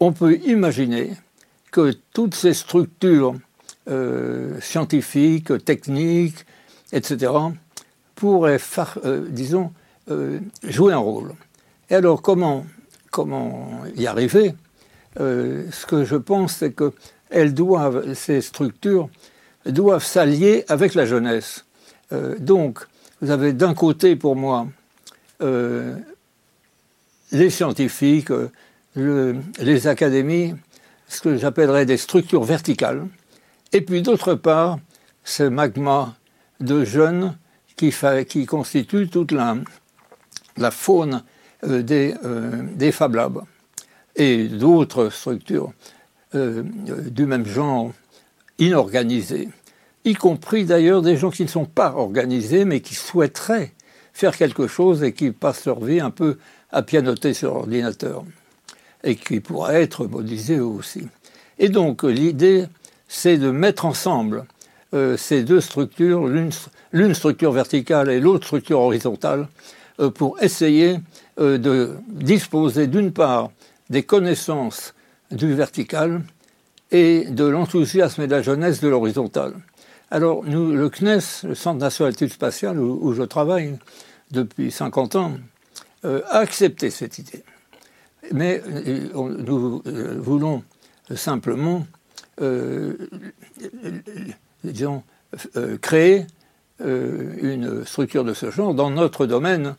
on peut imaginer que toutes ces structures euh, scientifiques, techniques, etc., pourraient, euh, disons, jouer un rôle. Et alors, comment, comment y arriver? Ce que je pense, c'est que elles doivent, ces structures doivent s'allier avec la jeunesse. donc, vous avez d'un côté, pour moi, euh, les scientifiques, euh, les académies, ce que j'appellerais des structures verticales, et puis d'autre part, ce magma de jeunes qui, qui constitue toute la, la faune euh, des, des, Fab Labs. Et d'autres structures du même genre inorganisées, y compris d'ailleurs des gens qui ne sont pas organisés mais qui souhaiteraient faire quelque chose et qui passent leur vie un peu à pianoter sur ordinateur et qui pourra être modélisé aussi. Et donc l'idée, c'est de mettre ensemble euh, ces deux structures, l'une structure verticale et l'autre structure horizontale, euh, pour essayer euh, de disposer d'une part des connaissances du vertical et de l'enthousiasme et de la jeunesse de l'horizontale. Alors, nous, le CNES, le Centre national d'études spatiales, où, je travaille depuis 50 ans, a accepté cette idée. Mais euh, nous euh, voulons simplement, disons, créer une structure de ce genre dans notre domaine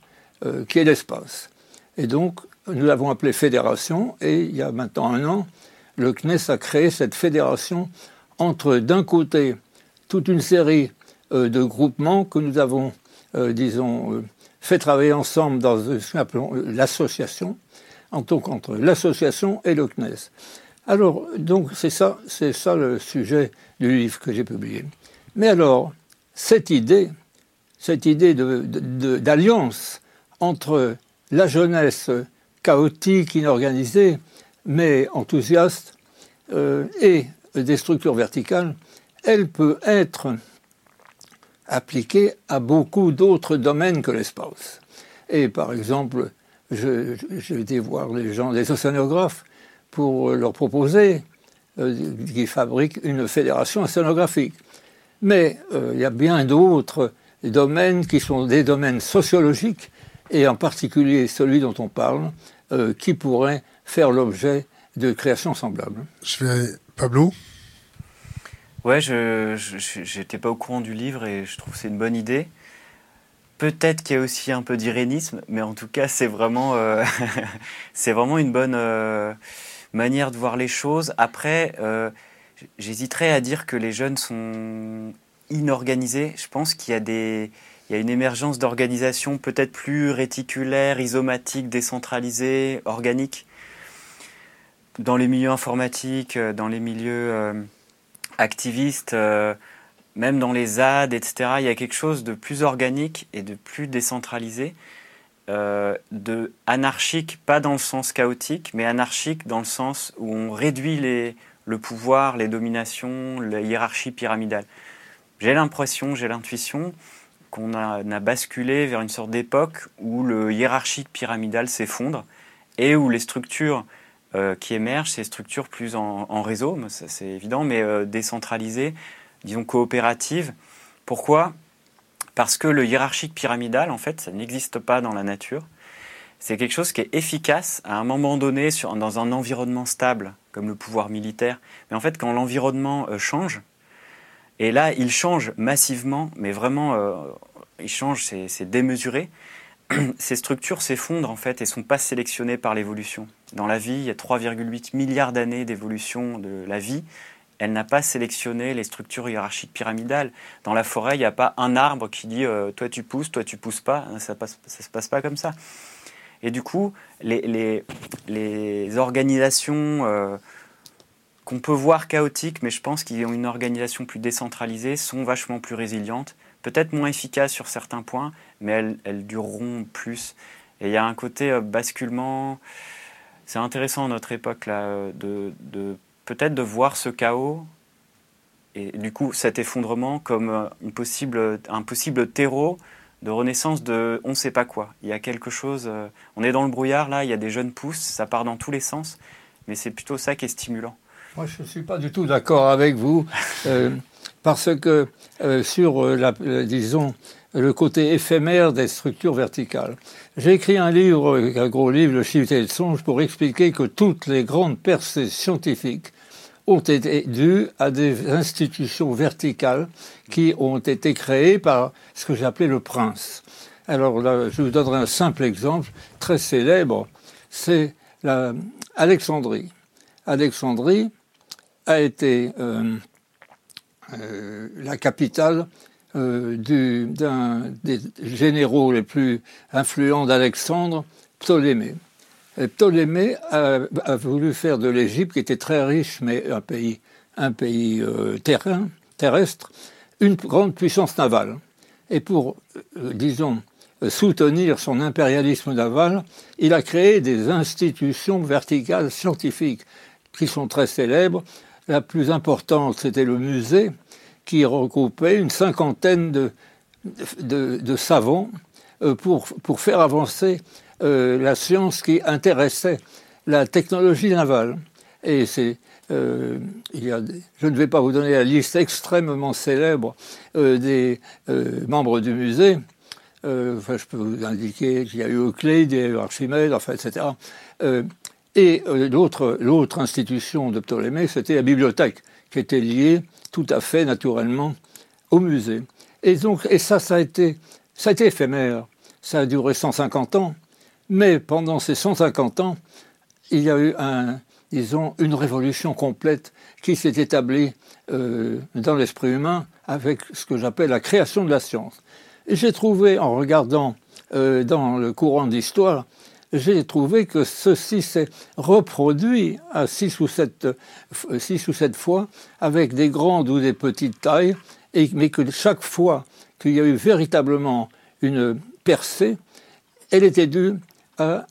qui est l'espace. Et donc, nous l'avons appelée fédération, et il y a maintenant un an, le CNES a créé cette fédération entre, d'un côté, toute une série euh, de groupements que nous avons, euh, disons, euh, fait travailler ensemble dans l'association, en tant qu'entre l'association et le CNES. Alors, donc, c'est ça, c'est ça le sujet du livre que j'ai publié. Mais alors, cette idée, cette idée d'alliance entre la jeunesse chaotique, inorganisée, mais enthousiaste, et des structures verticales, elle peut être appliquée à beaucoup d'autres domaines que l'espace. Et par exemple, j'ai été voir les gens, les océanographes, pour leur proposer euh, qu'ils fabriquent une fédération océanographique. Mais euh, il y a bien d'autres domaines qui sont des domaines sociologiques, et en particulier celui dont on parle, euh, qui pourraient faire l'objet de créations semblables. Je vais, Pablo? Ouais, je n'étais pas au courant du livre et je trouve que c'est une bonne idée. Peut-être qu'il y a aussi un peu d'irénisme, mais en tout cas, c'est vraiment, euh, vraiment une bonne euh, manière de voir les choses. Après, euh, j'hésiterais à dire que les jeunes sont inorganisés. Je pense qu'il y a des, il y a une émergence d'organisation peut-être plus réticulaire, isomatique, décentralisée, organique dans les milieux informatiques, dans les milieux activiste, même dans les ZAD, etc., il y a quelque chose de plus organique et de plus décentralisé, de anarchique, pas dans le sens chaotique, mais anarchique dans le sens où on réduit le pouvoir, les dominations, la hiérarchie pyramidale. J'ai l'impression, j'ai l'intuition qu'on a, basculé vers une sorte d'époque où le hiérarchique pyramidal s'effondre et où les structures euh, qui émergent, c'est structures plus en, réseau, c'est évident, mais euh, décentralisées, disons coopératives. Pourquoi? Parce que le hiérarchique pyramidal, en fait, ça n'existe pas dans la nature. C'est quelque chose qui est efficace à un moment donné dans un environnement stable, comme le pouvoir militaire. Mais en fait, quand l'environnement euh, change, et là, il change massivement, mais vraiment, il change, c'est démesuré, ces structures s'effondrent en fait et sont pas sélectionnées par l'évolution. Dans la vie, il y a 3,8 milliards d'années d'évolution de la vie. Elle n'a pas sélectionné les structures hiérarchiques pyramidales. Dans la forêt, il n'y a pas un arbre qui dit euh, toi tu pousses, toi tu pousses pas. Ça ne se passe pas comme ça. Et du coup, les, organisations euh, qu'on peut voir chaotiques, mais je pense qu'ils ont une organisation plus décentralisée, sont vachement plus résilientes peut-être moins efficaces sur certains points, mais elles, dureront plus. Et il y a un côté euh, basculement. C'est intéressant à notre époque là, de, peut-être de voir ce chaos et du coup cet effondrement comme euh, une possible, un possible terreau de renaissance de on ne sait pas quoi. Il y a quelque chose, on est dans le brouillard là, il y a des jeunes pousses, ça part dans tous les sens, mais c'est plutôt ça qui est stimulant. Moi je ne suis pas du tout d'accord avec vous parce que euh, sur, euh, la, euh, disons, le côté éphémère des structures verticales. J'ai écrit un livre, un gros livre, Le chiffre et le songe, pour expliquer que toutes les grandes percées scientifiques ont été dues à des institutions verticales qui ont été créées par ce que j'appelais le prince. Alors là, je vous donnerai un simple exemple très célèbre, c'est Alexandrie. Alexandrie a été euh, la capitale euh, d'un des généraux les plus influents d'Alexandre, Ptolémée. Ptolémée a, voulu faire de l'Égypte, qui était très riche, mais un pays, un pays euh, terrestre, une grande puissance navale. Et pour, disons, soutenir son impérialisme naval, il a créé des institutions verticales scientifiques qui sont très célèbres, la plus importante, c'était le musée, qui regroupait une cinquantaine de, de, savants euh, pour, pour, faire avancer euh, la science qui intéressait la technologie navale. Et c'est, euh, il y a je ne vais pas vous donner la liste extrêmement célèbre des membres du musée. Enfin, je peux vous indiquer qu'il y a eu Euclide, Archimède, enfin, etc. Et euh, l'autre institution de Ptolémée, c'était la bibliothèque, qui était liée tout à fait naturellement au musée. Et donc, et ça, ça a été, ça a été éphémère. Ça a duré 150 ans. Mais pendant ces 150 ans, il y a eu disons, une révolution complète qui s'est établie euh, dans l'esprit humain avec ce que j'appelle la création de la science. Et j'ai trouvé, en regardant euh, dans le courant d'histoire, j'ai trouvé que ceci s'est reproduit à six ou, sept, six ou sept fois avec des grandes ou des petites tailles, mais que chaque fois qu'il y a eu véritablement une percée, elle était due à,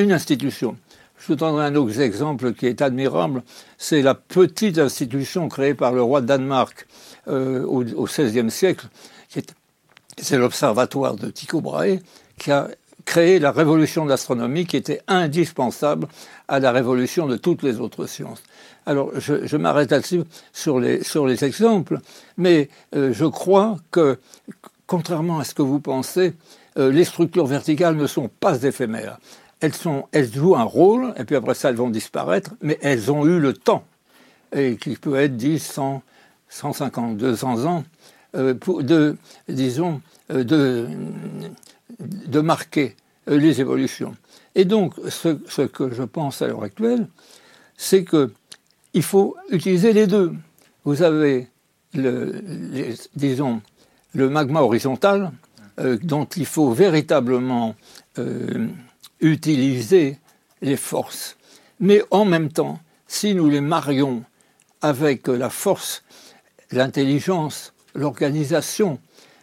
une institution. Je vous donnerai un autre exemple qui est admirable, c'est la petite institution créée par le roi de Danemark euh, au, XVIe siècle, c'est l'observatoire de Tycho Brahe, qui a créer la révolution de l'astronomie qui était indispensable à la révolution de toutes les autres sciences. Alors, je, m'arrête là-dessus sur les, sur les exemples, mais euh, je crois que, contrairement à ce que vous pensez, euh, les structures verticales ne sont pas éphémères. Elles, jouent un rôle, et puis après ça, elles vont disparaître, mais elles ont eu le temps, et qui peut être 10, 100, 150, 200 ans, euh, de, disons, de, de marquer euh, les évolutions. Et donc, ce, que je pense à l'heure actuelle, c'est qu'il faut utiliser les deux. Vous avez, le, disons, le magma horizontal, euh, dont il faut véritablement euh, utiliser les forces. Mais en même temps, si nous les marions avec la force, l'intelligence, l'organisation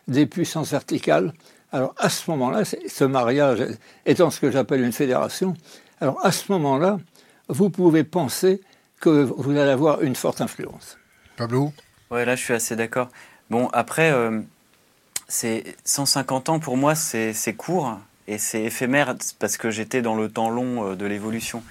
des puissances verticales, alors à ce moment-là, ce mariage étant ce que j'appelle une fédération, alors à ce moment-là, vous pouvez penser que vous allez avoir une forte influence. Pablo? Ouais, là je suis assez d'accord. Bon, après, euh, c'est 150 ans pour moi, c'est court et c'est éphémère parce que j'étais dans le temps long euh, de l'évolution.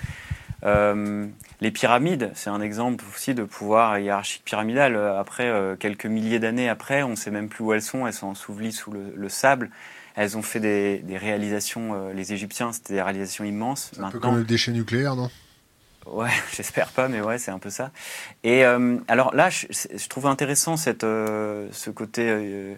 Euh, les pyramides, c'est un exemple aussi de pouvoir hiérarchique pyramidal. Après, quelques milliers d'années après, on ne sait même plus où elles sont. Elles sont ensevelies sous le, sable. Elles ont fait des, réalisations, les Égyptiens, c'était des réalisations immenses. Un peu comme le déchet nucléaire, non? Ouais, j'espère pas, mais ouais, c'est un peu ça. Et alors là, je, trouve intéressant cette, ce côté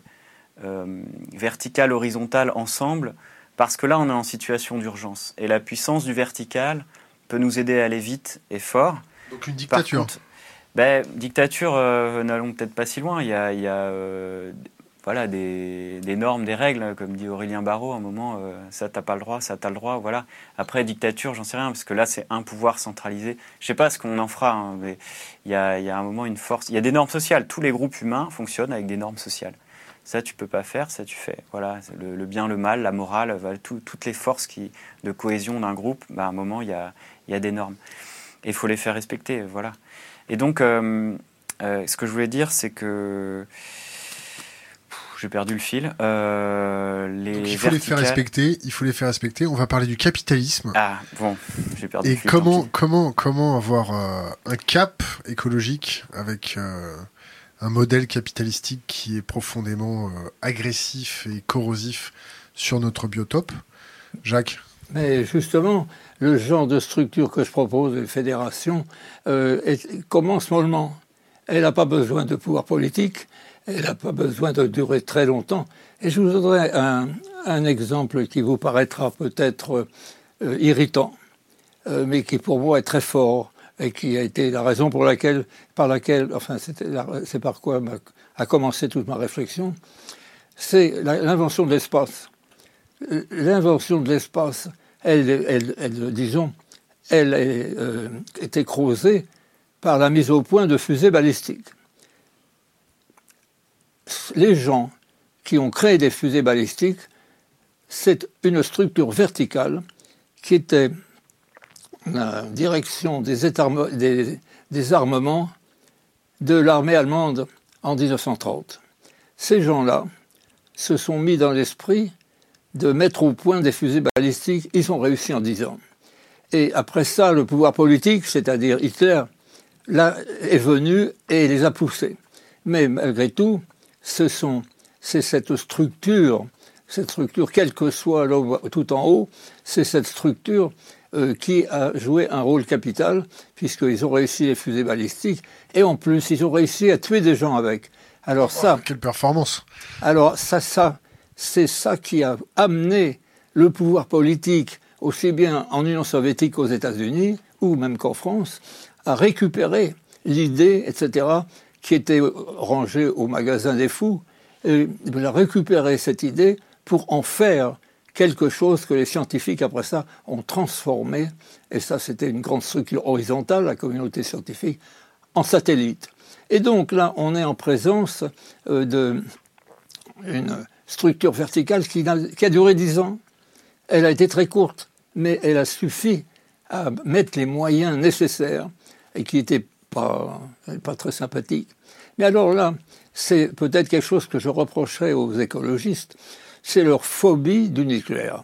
euh, vertical, horizontal ensemble, parce que là, on est en situation d'urgence. Et la puissance du vertical peut nous aider à aller vite et fort. Donc une dictature ben, Dictature, euh, n'allons peut-être pas si loin. Il y a, il y a euh, voilà, des, des, normes, des règles, comme dit Aurélien Barraud, à un moment, ça t'as pas le droit, ça t'as le droit, voilà. Après, dictature, j'en sais rien, parce que là, c'est un pouvoir centralisé. Je sais pas ce qu'on en fera, hein, mais il y, a, il y a un moment une force. Il y a des normes sociales. Tous les groupes humains fonctionnent avec des normes sociales. Ça, tu peux pas faire, ça, tu fais. Voilà, le, bien, le mal, la morale, toutes les forces qui, de cohésion d'un groupe, bah, à un moment, il y a, y a, des normes. Et il faut les faire respecter, voilà. Et donc, euh, euh, ce que je voulais dire, c'est que j'ai perdu le fil. Euh, les il faut les faire respecter. Il faut les faire respecter. On va parler du capitalisme. Ah bon, j'ai perdu. Et le fil, comment comment comment avoir un cap écologique avec un modèle capitalistique qui est profondément euh, agressif et corrosif sur notre biotope. Jacques Mais justement, le genre de structure que je propose, les fédérations, euh, commence mollement. Elle n'a pas besoin de pouvoir politique, elle n'a pas besoin de durer très longtemps. Et je vous donnerai un, exemple qui vous paraîtra peut-être euh, irritant, mais qui pour moi est très fort et qui a été la raison pour laquelle, par laquelle, enfin, c'est par quoi a commencé toute ma réflexion, c'est l'invention de l'espace. L'invention de l'espace, elle, disons, elle est, euh, était creusée par la mise au point de fusées balistiques. Les gens qui ont créé des fusées balistiques, c'est une structure verticale qui était la direction des, des, armements de l'armée allemande en 1930. Ces gens-là se sont mis dans l'esprit de mettre au point des fusées balistiques. Ils ont réussi en 10 ans. Et après ça, le pouvoir politique, c'est-à-dire Hitler, là, est venu et les a poussés. Mais malgré tout, ce sont, c'est cette structure, cette structure, quelle que soit tout en haut, c'est cette structure euh, qui a joué un rôle capital, puisqu'ils ont réussi les fusées balistiques, et en plus, ils ont réussi à tuer des gens avec. Alors ça... quelle performance Alors ça, ça, c'est ça qui a amené le pouvoir politique, aussi bien en Union soviétique qu'aux États-Unis, ou même qu'en France, à récupérer l'idée, etc., qui était rangée au magasin des fous, et de la récupérer cette idée pour en faire quelque chose que les scientifiques, après ça, ont transformé, et ça c'était une grande structure horizontale, la communauté scientifique, en satellite. Et donc là, on est en présence euh, d'une structure verticale qui a, qui a duré dix ans. Elle a été très courte, mais elle a suffi à mettre les moyens nécessaires et qui n'étaient pas, pas très sympathiques. Mais alors là, c'est peut-être quelque chose que je reprocherais aux écologistes, c'est leur phobie du nucléaire.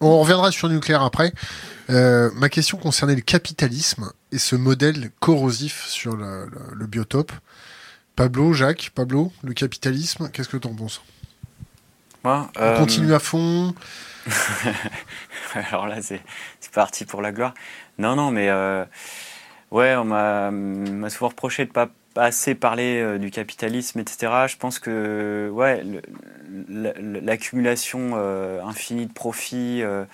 On reviendra sur le nucléaire après. Euh, ma question concernait le capitalisme et ce modèle corrosif sur le, biotope. Pablo, Jacques, Pablo, le capitalisme, qu'est-ce que tu en penses? Moi, On euh, continue à fond Alors là, c'est parti pour la gloire. Non, non, mais euh, ouais, on m'a souvent reproché de ne pas pas assez parlé euh, du capitalisme, etc. Je pense que ouais, l'accumulation euh, infinie de profits, euh,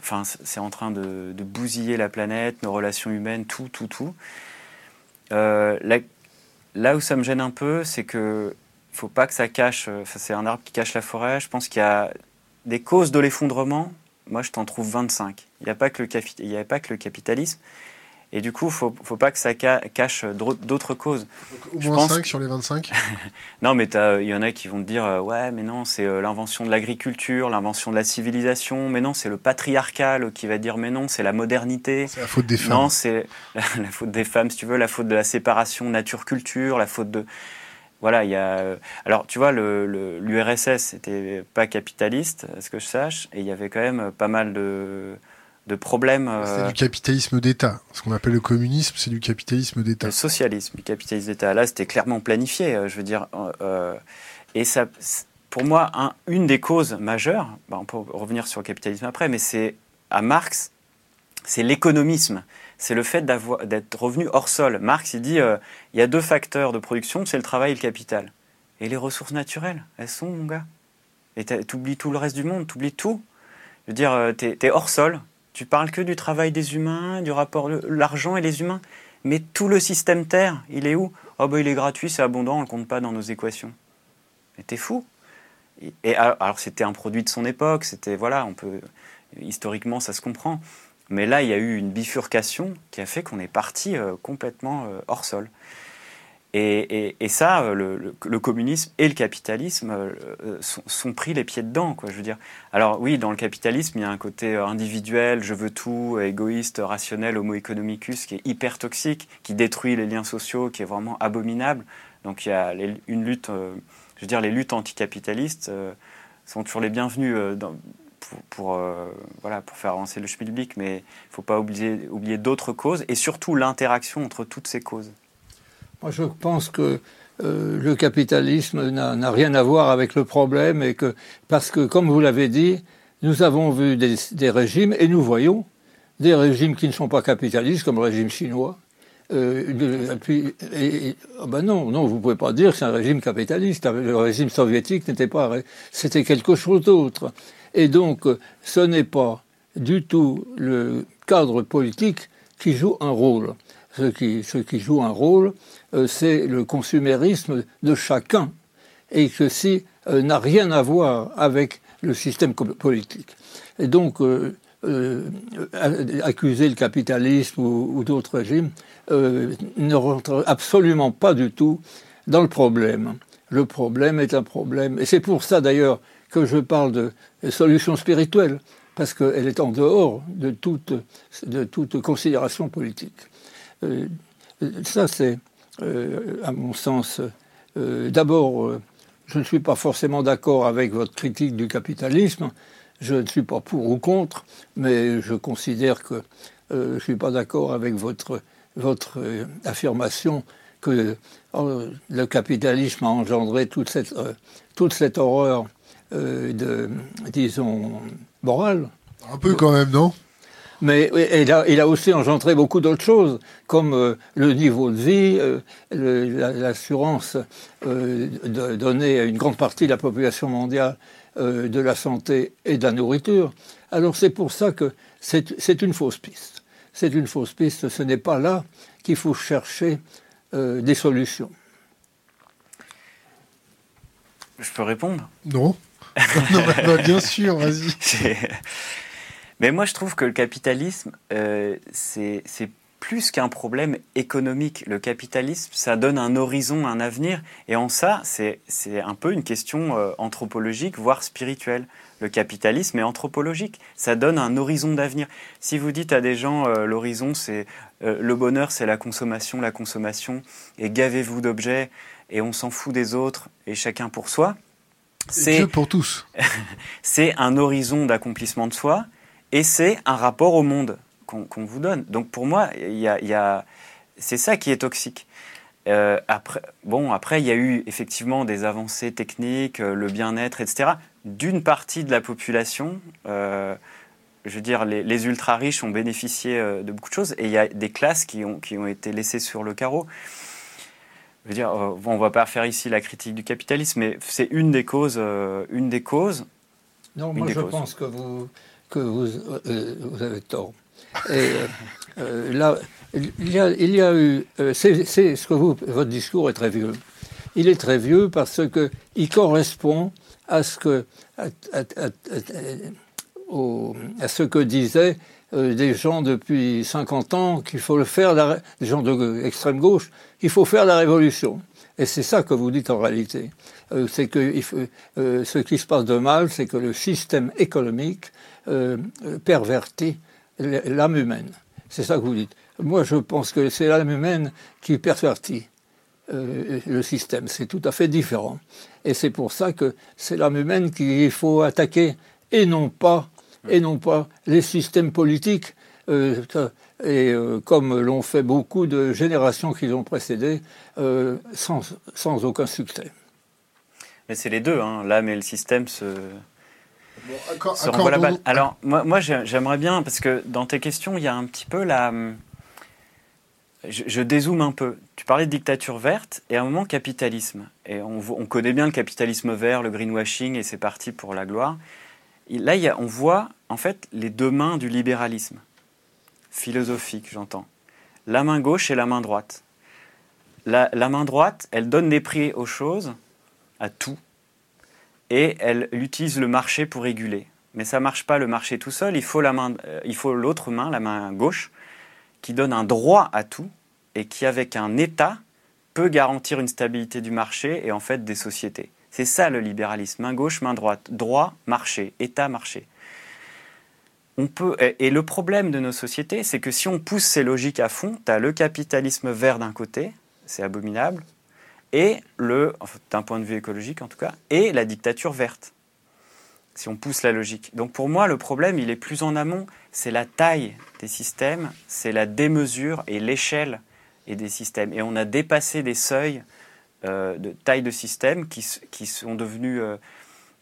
enfin, c'est en train de, bousiller la planète, nos relations humaines, tout, tout, tout. là où ça me gêne un peu, c'est que faut pas que ça cache. c'est un arbre qui cache la forêt. Je pense qu'il y a des causes de l'effondrement. Moi, je t'en trouve 25. Il n'y a a pas que le capitalisme. Et du coup, il faut, faut pas que ça cache d'autres causes. au moins 5 sur les 25 Non, mais il y en a qui vont te dire euh, Ouais, mais non, c'est euh, l'invention de l'agriculture, l'invention de la civilisation. Mais non, c'est le patriarcal qui va dire Mais non, c'est la modernité. C'est la faute des femmes. Non, c'est la, faute des femmes, si tu veux, la faute de la séparation nature-culture, la faute de. Voilà, il y a. Euh, alors, tu vois, l'URSS n'était pas capitaliste, à ce que je sache, et il y avait quand même pas mal de de problèmes. C'est euh, du capitalisme d'État. Ce qu'on appelle le communisme, c'est du capitalisme d'État. Le socialisme, du capitalisme d'État. Là, c'était clairement planifié, euh, je veux dire. Euh, et ça, pour moi, une des causes majeures, bah, on peut revenir sur le capitalisme après, mais c'est à Marx, c'est l'économisme. C'est le fait d'être revenu hors sol. Marx, il dit il y a deux facteurs de production, c'est le travail et le capital. Et les ressources naturelles, elles sont, mon gars. Et tu oublies tout le reste du monde, tu oublies tout. Je veux dire, tu es, hors sol, tu parles que du travail des humains, du rapport l'argent et les humains. Mais tout le système Terre, il est où? Oh ben il est gratuit, c'est abondant, on ne le compte pas dans nos équations. Mais t'es fou. Et, alors c'était un produit de son époque, c'était voilà, on peut historiquement ça se comprend. Mais là il y a eu une bifurcation qui a fait qu'on est parti euh, complètement euh, hors sol. Et, ça, euh, le, communisme et le capitalisme euh, euh, sont, pris les pieds dedans, je veux dire. Alors oui, dans le capitalisme, il y a un côté individuel, je veux tout, égoïste, rationnel, homo economicus, qui est hyper toxique, qui détruit les liens sociaux, qui est vraiment abominable. Donc il y a une lutte, je veux dire, les luttes anticapitalistes sont toujours les bienvenues pour, faire avancer le schmilblick, mais il ne faut pas oublier d'autres causes, et surtout l'interaction entre toutes ces causes. Moi, je pense que euh, le capitalisme n'a rien à voir avec le problème et que parce que, comme vous l'avez dit, nous avons vu des, régimes et nous voyons des régimes qui ne sont pas capitalistes, comme le régime chinois. Euh, puis, oh ben non, non, vous pouvez pas dire que c'est un régime capitaliste. Le régime soviétique n'était pas, c'était quelque chose d'autre. Et donc, ce n'est pas du tout le cadre politique qui joue un rôle. Ce qui, joue un rôle, c'est le consumérisme de chacun et si euh, n'a rien à voir avec le système politique. Et donc, euh, accuser le capitalisme ou, d'autres régimes ne rentre absolument pas du tout dans le problème. Le problème est un problème. Et c'est pour ça d'ailleurs que je parle de solution spirituelle, parce qu'elle est en dehors de toute, de toute considération politique. ça, c'est euh, à mon sens, euh, d'abord, euh, je ne suis pas forcément d'accord avec votre critique du capitalisme. Je ne suis pas pour ou contre, mais je considère que je ne suis pas d'accord avec votre, votre affirmation que le capitalisme a engendré toute cette, toute cette horreur de, disons, morale. Un peu quand même, non? Mais il a, il a aussi engendré beaucoup d'autres choses, comme euh, le niveau de vie, euh, l'assurance euh, de donner à une grande partie de la population mondiale de la santé et de la nourriture. Alors c'est pour ça que c'est une fausse piste. C'est une fausse piste. Ce n'est pas là qu'il faut chercher des solutions. Je peux répondre? Non. non bah, bah, bien sûr, vas-y. Mais moi, je trouve que le capitalisme, euh, c'est plus qu'un problème économique. Le capitalisme, ça donne un horizon, un avenir. Et en ça, c'est un peu une question euh, anthropologique, voire spirituelle. Le capitalisme est anthropologique. Ça donne un horizon d'avenir. Si vous dites à des gens, euh, l'horizon, c'est le bonheur, c'est la consommation, la consommation, et gavez-vous d'objets, et on s'en fout des autres, et chacun pour soi. C'est pour tous. c'est un horizon d'accomplissement de soi et c'est un rapport au monde qu'on vous donne. Donc pour moi, il y a, c'est ça qui est toxique. Euh, après, bon, après, il y a eu effectivement des avancées techniques, euh, le bien-être, etc. D'une partie de la population, euh, je veux dire, les, ultra-riches ont bénéficié de beaucoup de choses, et il y a des classes qui ont, qui ont été laissées sur le carreau. Je veux dire, bon, on va pas faire ici la critique du capitalisme, mais c'est une des causes. une des causes. Non, moi je pense que vous, que vous, euh, vous avez tort. Et euh, euh, là, il y a, eu. c'est, ce que vous, votre discours est très vieux. Il est très vieux parce que il correspond à ce que à, ce que disait des gens depuis 50 ans qu'il faut le faire, des gens de extrême gauche, qu'il faut faire la révolution. Et c'est ça que vous dites en réalité. c'est que ce qui se passe de mal, c'est que le système économique pervertit l'âme humaine. C'est ça que vous dites. Moi, je pense que c'est l'âme humaine qui pervertit euh, le système. C'est tout à fait différent. Et c'est pour ça que c'est l'âme humaine qu'il faut attaquer et non pas, et non pas les systèmes politiques. Euh, et euh, comme l'ont fait beaucoup de générations qui l'ont précédé, sans, sans, aucun succès. Mais c'est les deux, hein. l'âme et le système se, la balle. Alors, moi, moi j'aimerais bien, parce que dans tes questions, il y a un petit peu la. Je, dézoome un peu. Tu parlais de dictature verte et à un moment capitalisme. Et on, on connaît bien le capitalisme vert, le greenwashing, et c'est parti pour la gloire. là, il y a, on voit en fait les deux mains du libéralisme philosophique, j'entends. La main gauche et la main droite. La, la main droite, elle donne des prix aux choses, à tout, et elle utilise le marché pour réguler. Mais ça marche pas le marché tout seul, euh, il faut l'autre main, la main gauche, qui donne un droit à tout et qui avec un État peut garantir une stabilité du marché et en fait des sociétés. C'est ça le libéralisme, main gauche, main droite, droit, marché, État, marché. On peut, et le problème de nos sociétés, c'est que si on pousse ces logiques à fond, tu as le capitalisme vert d'un côté, c'est abominable, et le, d'un point de vue écologique en tout cas, et la dictature verte, si on pousse la logique. Donc pour moi, le problème, il est plus en amont, c'est la taille des systèmes, c'est la démesure et l'échelle et des systèmes. Et on a dépassé des seuils euh, de taille de système qui, qui sont devenus euh,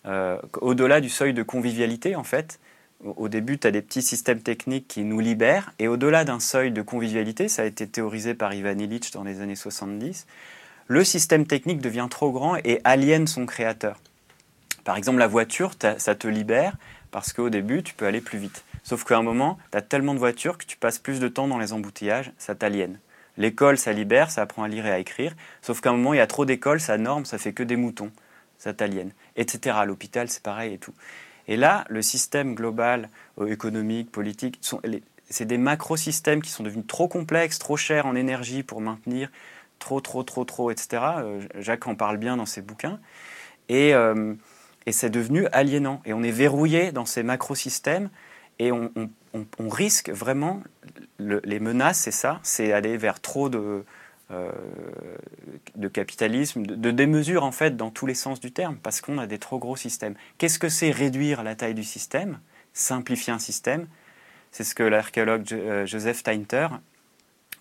euh, au-delà du seuil de convivialité, en fait. Au début, tu as des petits systèmes techniques qui nous libèrent, et au-delà d'un seuil de convivialité, ça a été théorisé par Ivan Illich dans les années 70, le système technique devient trop grand et aliène son créateur. Par exemple, la voiture, ça te libère parce qu'au début, tu peux aller plus vite. Sauf qu'à un moment, tu as tellement de voitures que tu passes plus de temps dans les embouteillages, ça t'aliène. L'école, ça libère, ça apprend à lire et à écrire. Sauf qu'à un moment, il y a trop d'écoles, ça norme, ça fait que des moutons, ça t'aliène. Etc. L'hôpital, c'est pareil et tout. Et là, le système global, euh, économique, politique, c'est des macro-systèmes qui sont devenus trop complexes, trop chers en énergie pour maintenir trop, trop, trop, trop, etc. Euh, Jacques en parle bien dans ses bouquins. Et, euh, et c'est devenu aliénant. Et on est verrouillé dans ces macro-systèmes et on, risque vraiment, les menaces, c'est ça, c'est aller vers trop de, euh, de capitalisme, de, de, démesure en fait dans tous les sens du terme, parce qu'on a des trop gros systèmes. Qu'est-ce que c'est réduire la taille du système, simplifier un système? C'est ce que l'archéologue Joseph Tainter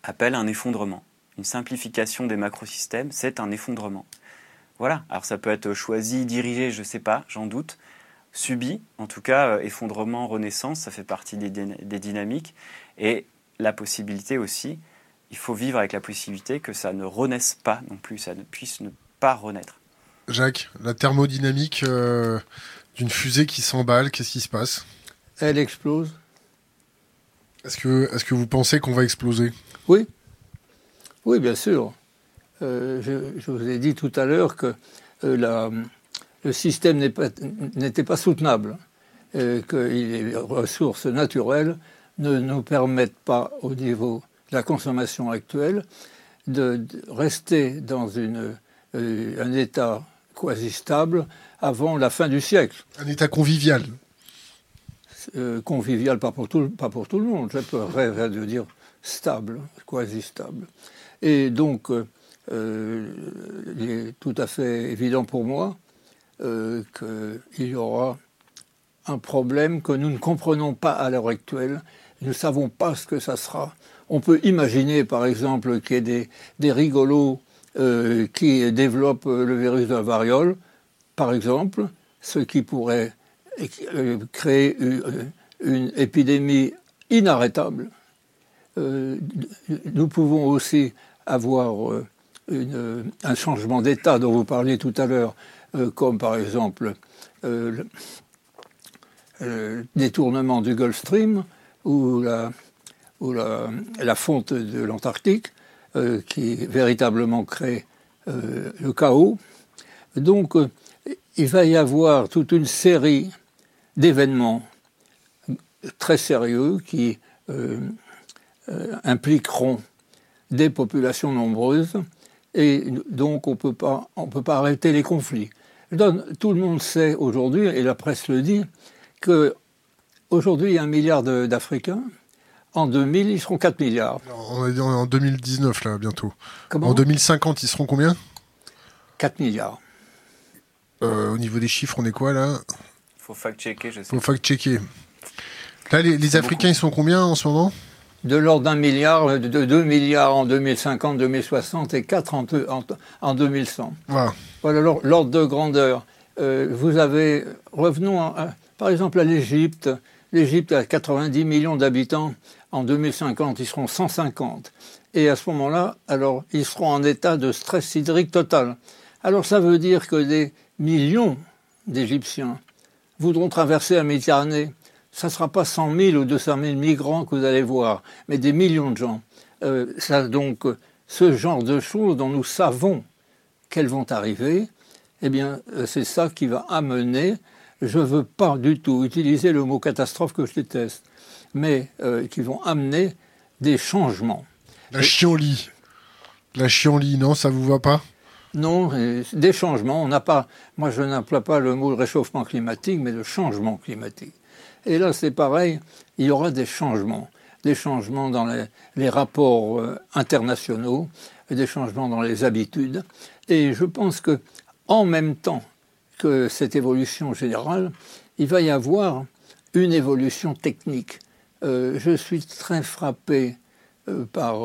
appelle un effondrement une simplification des macrosystèmes, c'est un effondrement. Voilà, alors ça peut être choisi, dirigé, je ne sais pas, j'en doute, subi, en tout cas, euh, effondrement, renaissance, ça fait partie des, des, dynamiques, et la possibilité aussi, il faut vivre avec la possibilité que ça ne renaisse pas non plus, ça ne puisse ne pas renaître. Jacques, la thermodynamique euh, d'une fusée qui s'emballe, qu'est-ce qui se passe? Elle explose. Est-ce que, est que vous pensez qu'on va exploser? Oui, oui, bien sûr. Euh, je, vous ai dit tout à l'heure que euh, le système n'était pas, soutenable, et que les ressources naturelles ne nous permettent pas, au niveau de la consommation actuelle, de, rester dans une, euh, un état quasi stable avant la fin du siècle. Un état convivial Convivial, pas pour, tout, pas pour tout le monde. Je rêver de dire stable, quasi stable. Et donc, euh, il est tout à fait évident pour moi euh, qu'il y aura un problème que nous ne comprenons pas à l'heure actuelle. Nous ne savons pas ce que ça sera. On peut imaginer, par exemple, qu'il y ait des, rigolos euh, qui développent le virus de la variole, par exemple, ce qui pourrait créer une épidémie inarrêtable. Nous pouvons aussi avoir euh, un changement d'état dont vous parliez tout à l'heure, euh, comme par exemple euh, le détournement du Gulf Stream ou la, fonte de l'Antarctique, qui véritablement crée le chaos. Donc, il va y avoir toute une série d'événements très sérieux qui impliqueront des populations nombreuses et donc on peut pas on peut pas arrêter les conflits. tout le monde sait aujourd'hui et la presse le dit que aujourd'hui il y a un milliard d'Africains. En 2000, ils seront 4 milliards. On est en 2019 là bientôt. en 2050, ils seront combien? 4 milliards. Euh, au niveau des chiffres, on est quoi là? Faut fact-checker, je sais. Faut fact-checker. Là, les, Africains, ils sont combien en ce moment? De l'ordre d'un milliard, de 2 milliards en 2050, 2060 et 4 en, en, 2100. Voilà, voilà l'ordre de grandeur. Euh, vous avez, revenons par exemple à l'Égypte. L'Égypte a 90 millions d'habitants. En 2050, ils seront 150. Et à ce moment-là, alors, ils seront en état de stress hydrique total. Alors, ça veut dire que des millions d'Égyptiens voudront traverser la Méditerranée ça ne sera pas 100 000 ou 200 000 migrants que vous allez voir, mais des millions de gens. Euh, ça, donc, ce genre de choses dont nous savons qu'elles vont arriver, eh bien, euh, c'est ça qui va amener. Je ne veux pas du tout utiliser le mot catastrophe que je déteste, mais euh, qui vont amener des changements. La chienlit. La chienlit, non, ça vous va pas? Non, des changements. On n'a pas, moi je n'emploie pas le mot réchauffement climatique, mais le changement climatique. Et là, c'est pareil, il y aura des changements. Des changements dans les, rapports euh, internationaux, des changements dans les habitudes. Et je pense que, en même temps que cette évolution générale, il va y avoir une évolution technique. Euh, je suis très frappé euh, par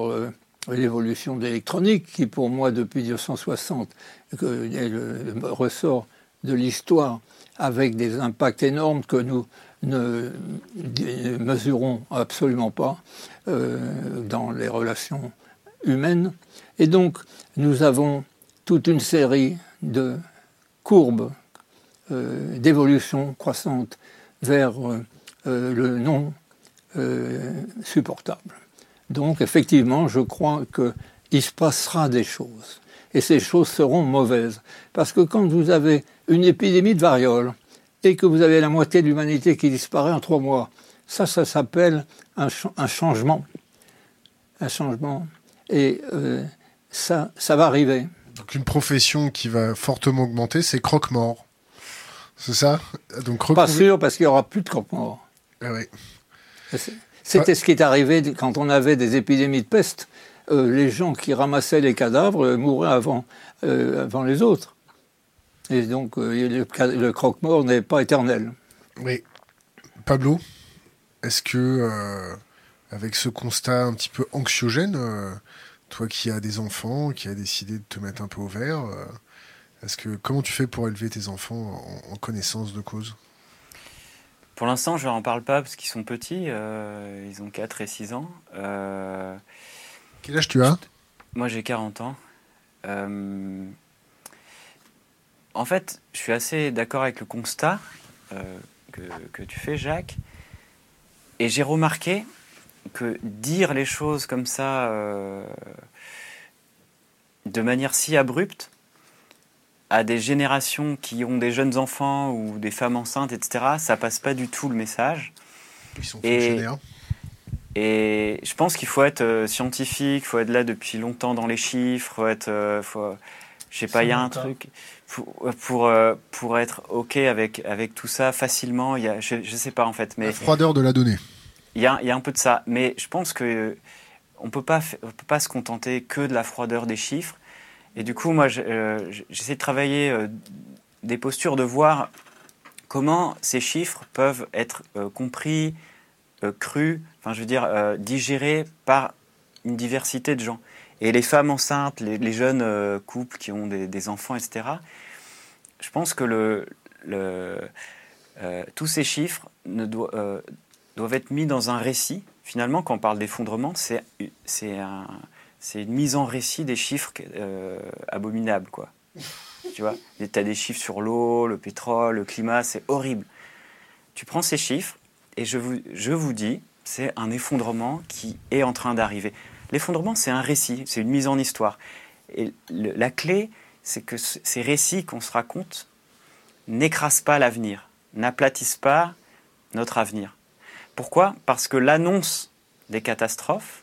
l'évolution de l'électronique, qui pour moi, depuis 1960, est le ressort de l'histoire avec des impacts énormes que nous ne mesurons absolument pas euh, dans les relations humaines. Et donc, nous avons toute une série de courbes euh, d'évolution croissante vers euh, le non supportable. Donc, effectivement, je crois qu'il se passera des choses. Et ces choses seront mauvaises. Parce que quand vous avez une épidémie de variole, et que vous avez la moitié de l'humanité qui disparaît en trois mois. Ça, ça s'appelle un, changement. Un changement. Et euh, ça, ça va arriver. Donc une profession qui va fortement augmenter, c'est croque-mort. C'est ça? Donc, Pas sûr, parce qu'il n'y aura plus de croque-mort. Ah C'était ce qui est arrivé quand on avait des épidémies de peste. Euh, les gens qui ramassaient les cadavres euh, mouraient avant, avant les autres. Et donc, euh, le, croque-mort n'est pas éternel. Oui. Pablo, est-ce que, euh, avec ce constat un petit peu anxiogène, euh, toi qui as des enfants, qui as décidé de te mettre un peu au vert, est-ce que comment tu fais pour élever tes enfants en, connaissance de cause? Pour l'instant, je n'en parle pas parce qu'ils sont petits. ils ont 4 et 6 ans. Quel âge tu as? Moi, j'ai 40 ans en fait, je suis assez d'accord avec le constat euh, que, tu fais, Jacques. Et j'ai remarqué que dire les choses comme ça, euh, de manière si abrupte, à des générations qui ont des jeunes enfants ou des femmes enceintes, etc., ça passe pas du tout le message. Ils sont et, et je pense qu'il faut être euh, scientifique, il faut être là depuis longtemps dans les chiffres, faut être, faut, je sais pas, il y a un truc pour, euh, pour, être OK avec, avec tout ça facilement. Il y a, je ne sais pas en fait. Mais la froideur de la donnée. Il y a, il y a un peu de ça. Mais je pense que on ne peut pas se contenter que de la froideur des chiffres. Et du coup, moi, euh, j'essaie de travailler euh, des postures, de voir comment ces chiffres peuvent être compris, crus, enfin, je veux dire, digérés par une diversité de gens. Et les femmes enceintes, les, jeunes euh, couples qui ont des, enfants, etc., je pense que euh, tous ces chiffres euh, doivent être mis dans un récit. Finalement, quand on parle d'effondrement, c'est un, une mise en récit des chiffres abominables. Quoi. tu vois, tu as des chiffres sur l'eau, le pétrole, le climat, c'est horrible. Tu prends ces chiffres et je vous dis, c'est un effondrement qui est en train d'arriver. L'effondrement, c'est un récit, c'est une mise en histoire. Et la clé, c'est que ces récits qu'on se raconte n'écrasent pas l'avenir, n'aplatissent pas notre avenir. Pourquoi? Parce que l'annonce des catastrophes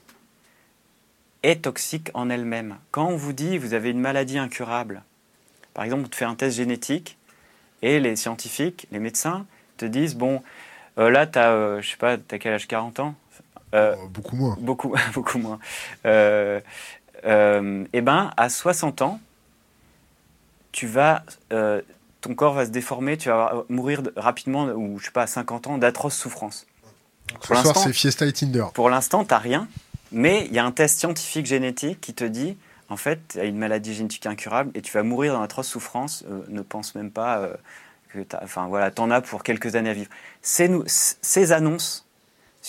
est toxique en elle-même. Quand on vous dit vous avez une maladie incurable, par exemple, on te fait un test génétique et les scientifiques, les médecins te disent bon, euh, là, tu as, euh, je sais pas, tu as quel âge? 40 ans? Euh, Beaucoup moins. Beaucoup, beaucoup moins. et eh ben, à 60 ans, tu vas, ton corps va se déformer, tu vas mourir rapidement, ou je sais pas, à 50 ans, d'atroces souffrances. Ce soir, c'est Fiesta et Tinder. Pour l'instant, tu n'as rien, mais il y a un test scientifique génétique qui te dit en fait, tu as une maladie génétique incurable et tu vas mourir dans atroce souffrance. Euh, ne pense même pas euh, que tu enfin, voilà, en as pour quelques années à vivre. Ces, ces annonces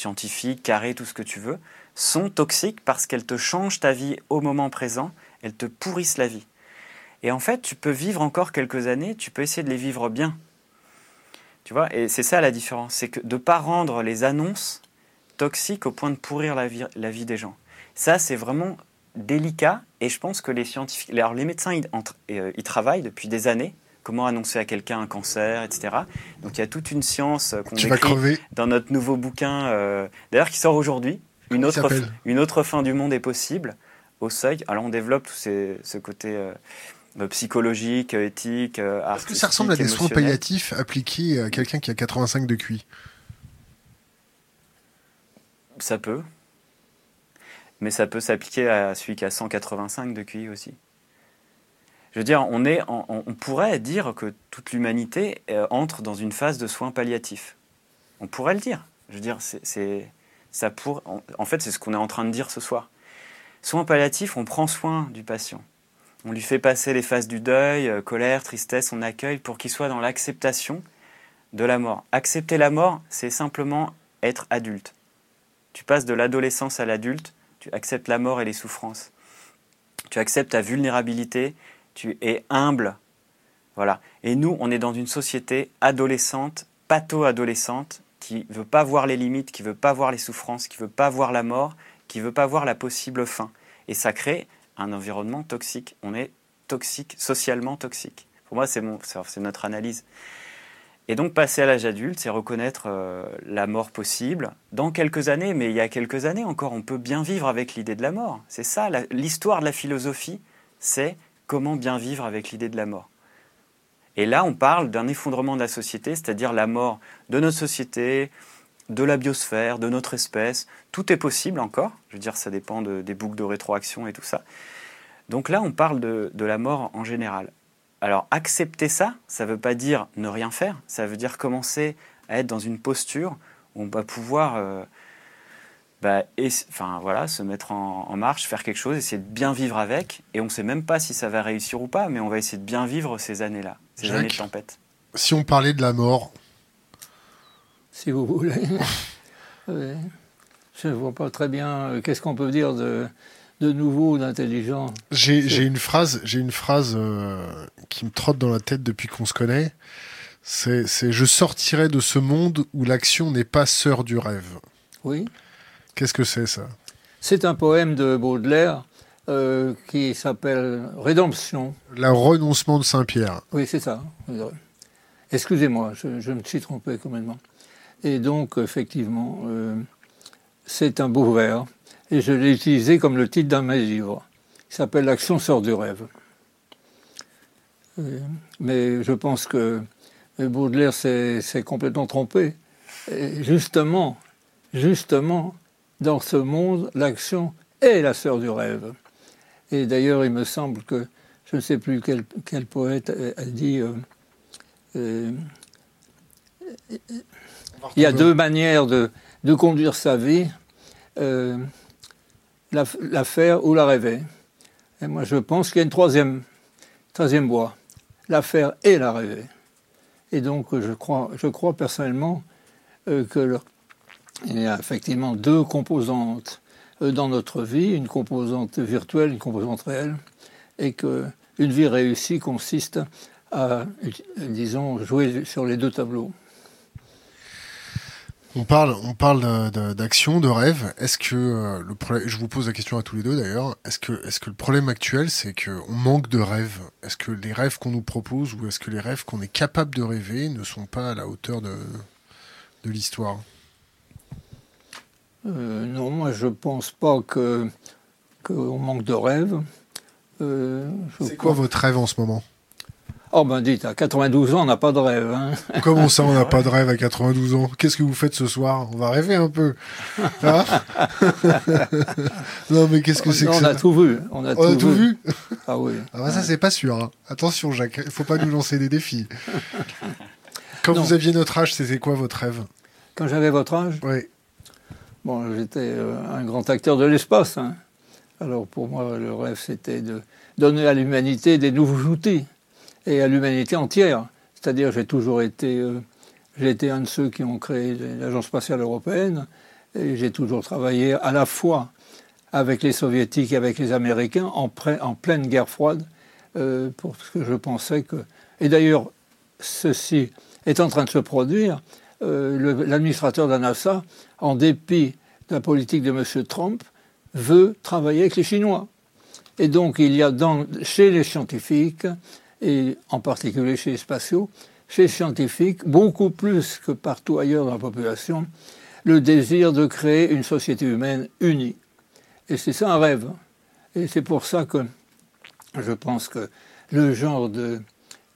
scientifiques, carrées, tout ce que tu veux, sont toxiques parce qu'elles te changent ta vie au moment présent, elles te pourrissent la vie. Et en fait, tu peux vivre encore quelques années, tu peux essayer de les vivre bien. Tu vois, et c'est ça la différence, c'est que de ne pas rendre les annonces toxiques au point de pourrir la vie, la vie des gens. Ça, c'est vraiment délicat et je pense que les scientifiques, alors les médecins, ils, euh, ils travaillent depuis des années comment annoncer à quelqu'un un cancer, etc. Donc il y a toute une science euh, qu'on écrit dans notre nouveau bouquin, euh, d'ailleurs qui sort aujourd'hui. Une autre, une autre fin du monde est possible au seuil. Alors on développe tout ce côté psychologique, éthique. Est-ce que ça ressemble à des soins palliatifs appliqués à quelqu'un qui a 85 de QI? Ça peut mais ça peut s'appliquer à celui qui a 185 de QI aussi. Je veux dire, on, pourrait dire que toute l'humanité euh, entre dans une phase de soins palliatifs. On pourrait le dire. Je veux dire, c'est, ça pour, en, fait, c'est ce qu'on est en train de dire ce soir. Soins palliatifs, on prend soin du patient. On lui fait passer les phases du deuil, euh, colère, tristesse, on accueille pour qu'il soit dans l'acceptation de la mort. Accepter la mort, c'est simplement être adulte. Tu passes de l'adolescence à l'adulte, tu acceptes la mort et les souffrances. Tu acceptes ta vulnérabilité, tu es humble. Voilà. Et nous, on est dans une société adolescente, patho-adolescente, qui veut pas voir les limites, qui veut pas voir les souffrances, qui veut pas voir la mort, qui veut pas voir la possible fin. Et ça crée un environnement toxique. On est toxique, socialement toxique. Pour moi, c'est notre analyse. Et donc passer à l'âge adulte, c'est reconnaître euh, la mort possible dans quelques années, mais il y a quelques années encore, on peut bien vivre avec l'idée de la mort. C'est ça, l'histoire de la philosophie, c'est comment bien vivre avec l'idée de la mort. Et là, on parle d'un effondrement de la société, c'est-à-dire la mort de notre société, de la biosphère, de notre espèce. Tout est possible encore. Je veux dire, ça dépend des boucles de rétroaction et tout ça. Donc là, on parle de la mort en général. Alors accepter ça, ça ne veut pas dire ne rien faire, ça veut dire commencer à être dans une posture où on va pouvoir euh, bah, enfin, voilà, se mettre en, marche, faire quelque chose, essayer de bien vivre avec. Et on ne sait même pas si ça va réussir ou pas, mais on va essayer de bien vivre ces années-là, ces années de tempête. Si on parlait de la mort. Si vous voulez. Je ne vois pas très bien euh, qu'est-ce qu'on peut dire de, de nouveau, d'intelligent. J'ai une phrase, j'ai une phrase euh, qui me trotte dans la tête depuis qu'on se connaît. C'est je sortirai de ce monde où l'action n'est pas sœur du rêve. Oui. Qu'est-ce que c'est ça? C'est un poème de Baudelaire euh, qui s'appelle Rédemption. La renoncement de Saint-Pierre. Oui, c'est ça. Excusez-moi, je, me suis trompé complètement. Et donc, effectivement, euh, c'est un beau vers et je l'ai utilisé comme le titre d'un de mes livres, qui s'appelle L'action sort du rêve. Euh, mais je pense que Baudelaire s'est complètement trompé. Et justement, justement, dans ce monde, l'action est la sœur du rêve. Et d'ailleurs, il me semble que, je ne sais plus quel, poète a dit, euh, euh, il y a deux manières de, conduire sa vie la, faire ou la rêver. Et moi, je pense qu'il y a une troisième, troisième voie, la faire et la rêver. Et donc, je crois, je crois personnellement euh, qu'il y a effectivement deux composantes euh, dans notre vie, une composante virtuelle, une composante réelle, et qu'une vie réussie consiste à, disons, jouer sur les deux tableaux. On parle, on parle d'action, de, rêve. Est-ce que euh, le problème, je vous pose la question à tous les deux d'ailleurs, est-ce que, est-ce que le problème actuel, c'est qu'on manque de rêves Est-ce que les rêves qu'on nous propose ou est-ce que les rêves qu'on est capable de rêver ne sont pas à la hauteur de l'histoire? Non, moi je pense pas que qu'on manque de rêves. C'est quoi votre rêve en ce moment? Oh ben dites, à 92 ans, on n'a pas de rêve. Hein. Comment ça, on n'a pas de rêve à 92 ans? Qu'est-ce que vous faites ce soir? On va rêver un peu. Hein non, mais qu'est-ce que c'est que on ça? a tout vu. On a, tout, vu. Ah oui. Ah bah ça, c'est pas sûr. Hein. Attention, Jacques, il faut pas nous lancer des défis. Quand vous aviez notre âge, c'était quoi votre rêve? Quand j'avais votre âge? Oui. Bon, j'étais euh, un grand acteur de l'espace. Alors pour moi, le rêve, c'était de donner à l'humanité des nouveaux outils et à l'humanité entière. C'est-à-dire, j'ai toujours été, euh, été un de ceux qui ont créé l'Agence spatiale européenne, et j'ai toujours travaillé à la fois avec les soviétiques et avec les américains en, en pleine guerre froide, euh, parce que je pensais que... Et d'ailleurs, ceci est en train de se produire. Euh, L'administrateur de la NASA, en dépit de la politique de M. Trump, veut travailler avec les Chinois. Et donc, il y a dans, chez les scientifiques et en particulier chez les spatiaux, chez les scientifiques, beaucoup plus que partout ailleurs dans la population, le désir de créer une société humaine unie. Et c'est ça un rêve. Et c'est pour ça que je pense que le genre de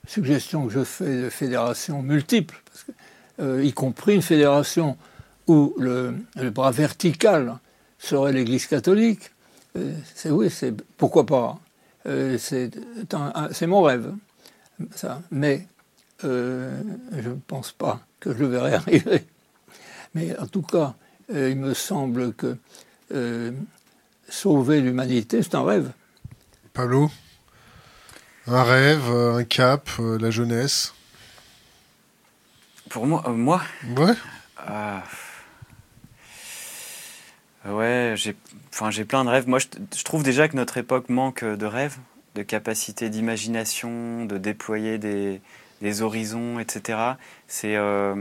suggestion que je fais de fédération multiple, euh, y compris une fédération où le, bras vertical serait l'Église catholique, euh, c'est oui, c'est pourquoi pas. Euh, c'est mon rêve, ça. Mais euh, je ne pense pas que je le verrai arriver. Mais en tout cas, euh, il me semble que sauver l'humanité, c'est un rêve. Pablo Un rêve, un cap, la jeunesse? Pour moi Moi Ouais. Ah. Ouais, j'ai enfin, plein de rêves. Moi, je, trouve déjà que notre époque manque de rêves, de capacité d'imagination, de déployer des, des, horizons, etc. C'est. Euh,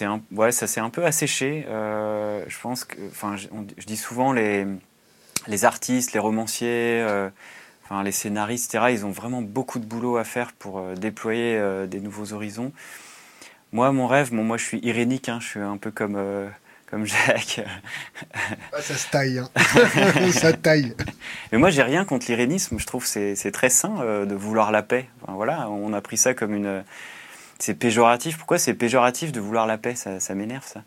un, ouais, ça s'est un peu asséché. Euh, je pense que. Enfin, je, dis souvent les, les artistes, les romanciers. Euh, enfin, les scénaristes, etc., ils ont vraiment beaucoup de boulot à faire pour euh, déployer des nouveaux horizons. Moi, mon rêve, bon, moi je suis irénique, hein, je suis un peu comme comme Jacques. Ah, ça se taille, hein. ça taille. Mais moi, j'ai rien contre l'irénisme. Je trouve que c'est très sain euh, de vouloir la paix. voilà, on a pris ça comme une. C'est péjoratif. Pourquoi c'est péjoratif de vouloir la paix? Ça, m'énerve, ça.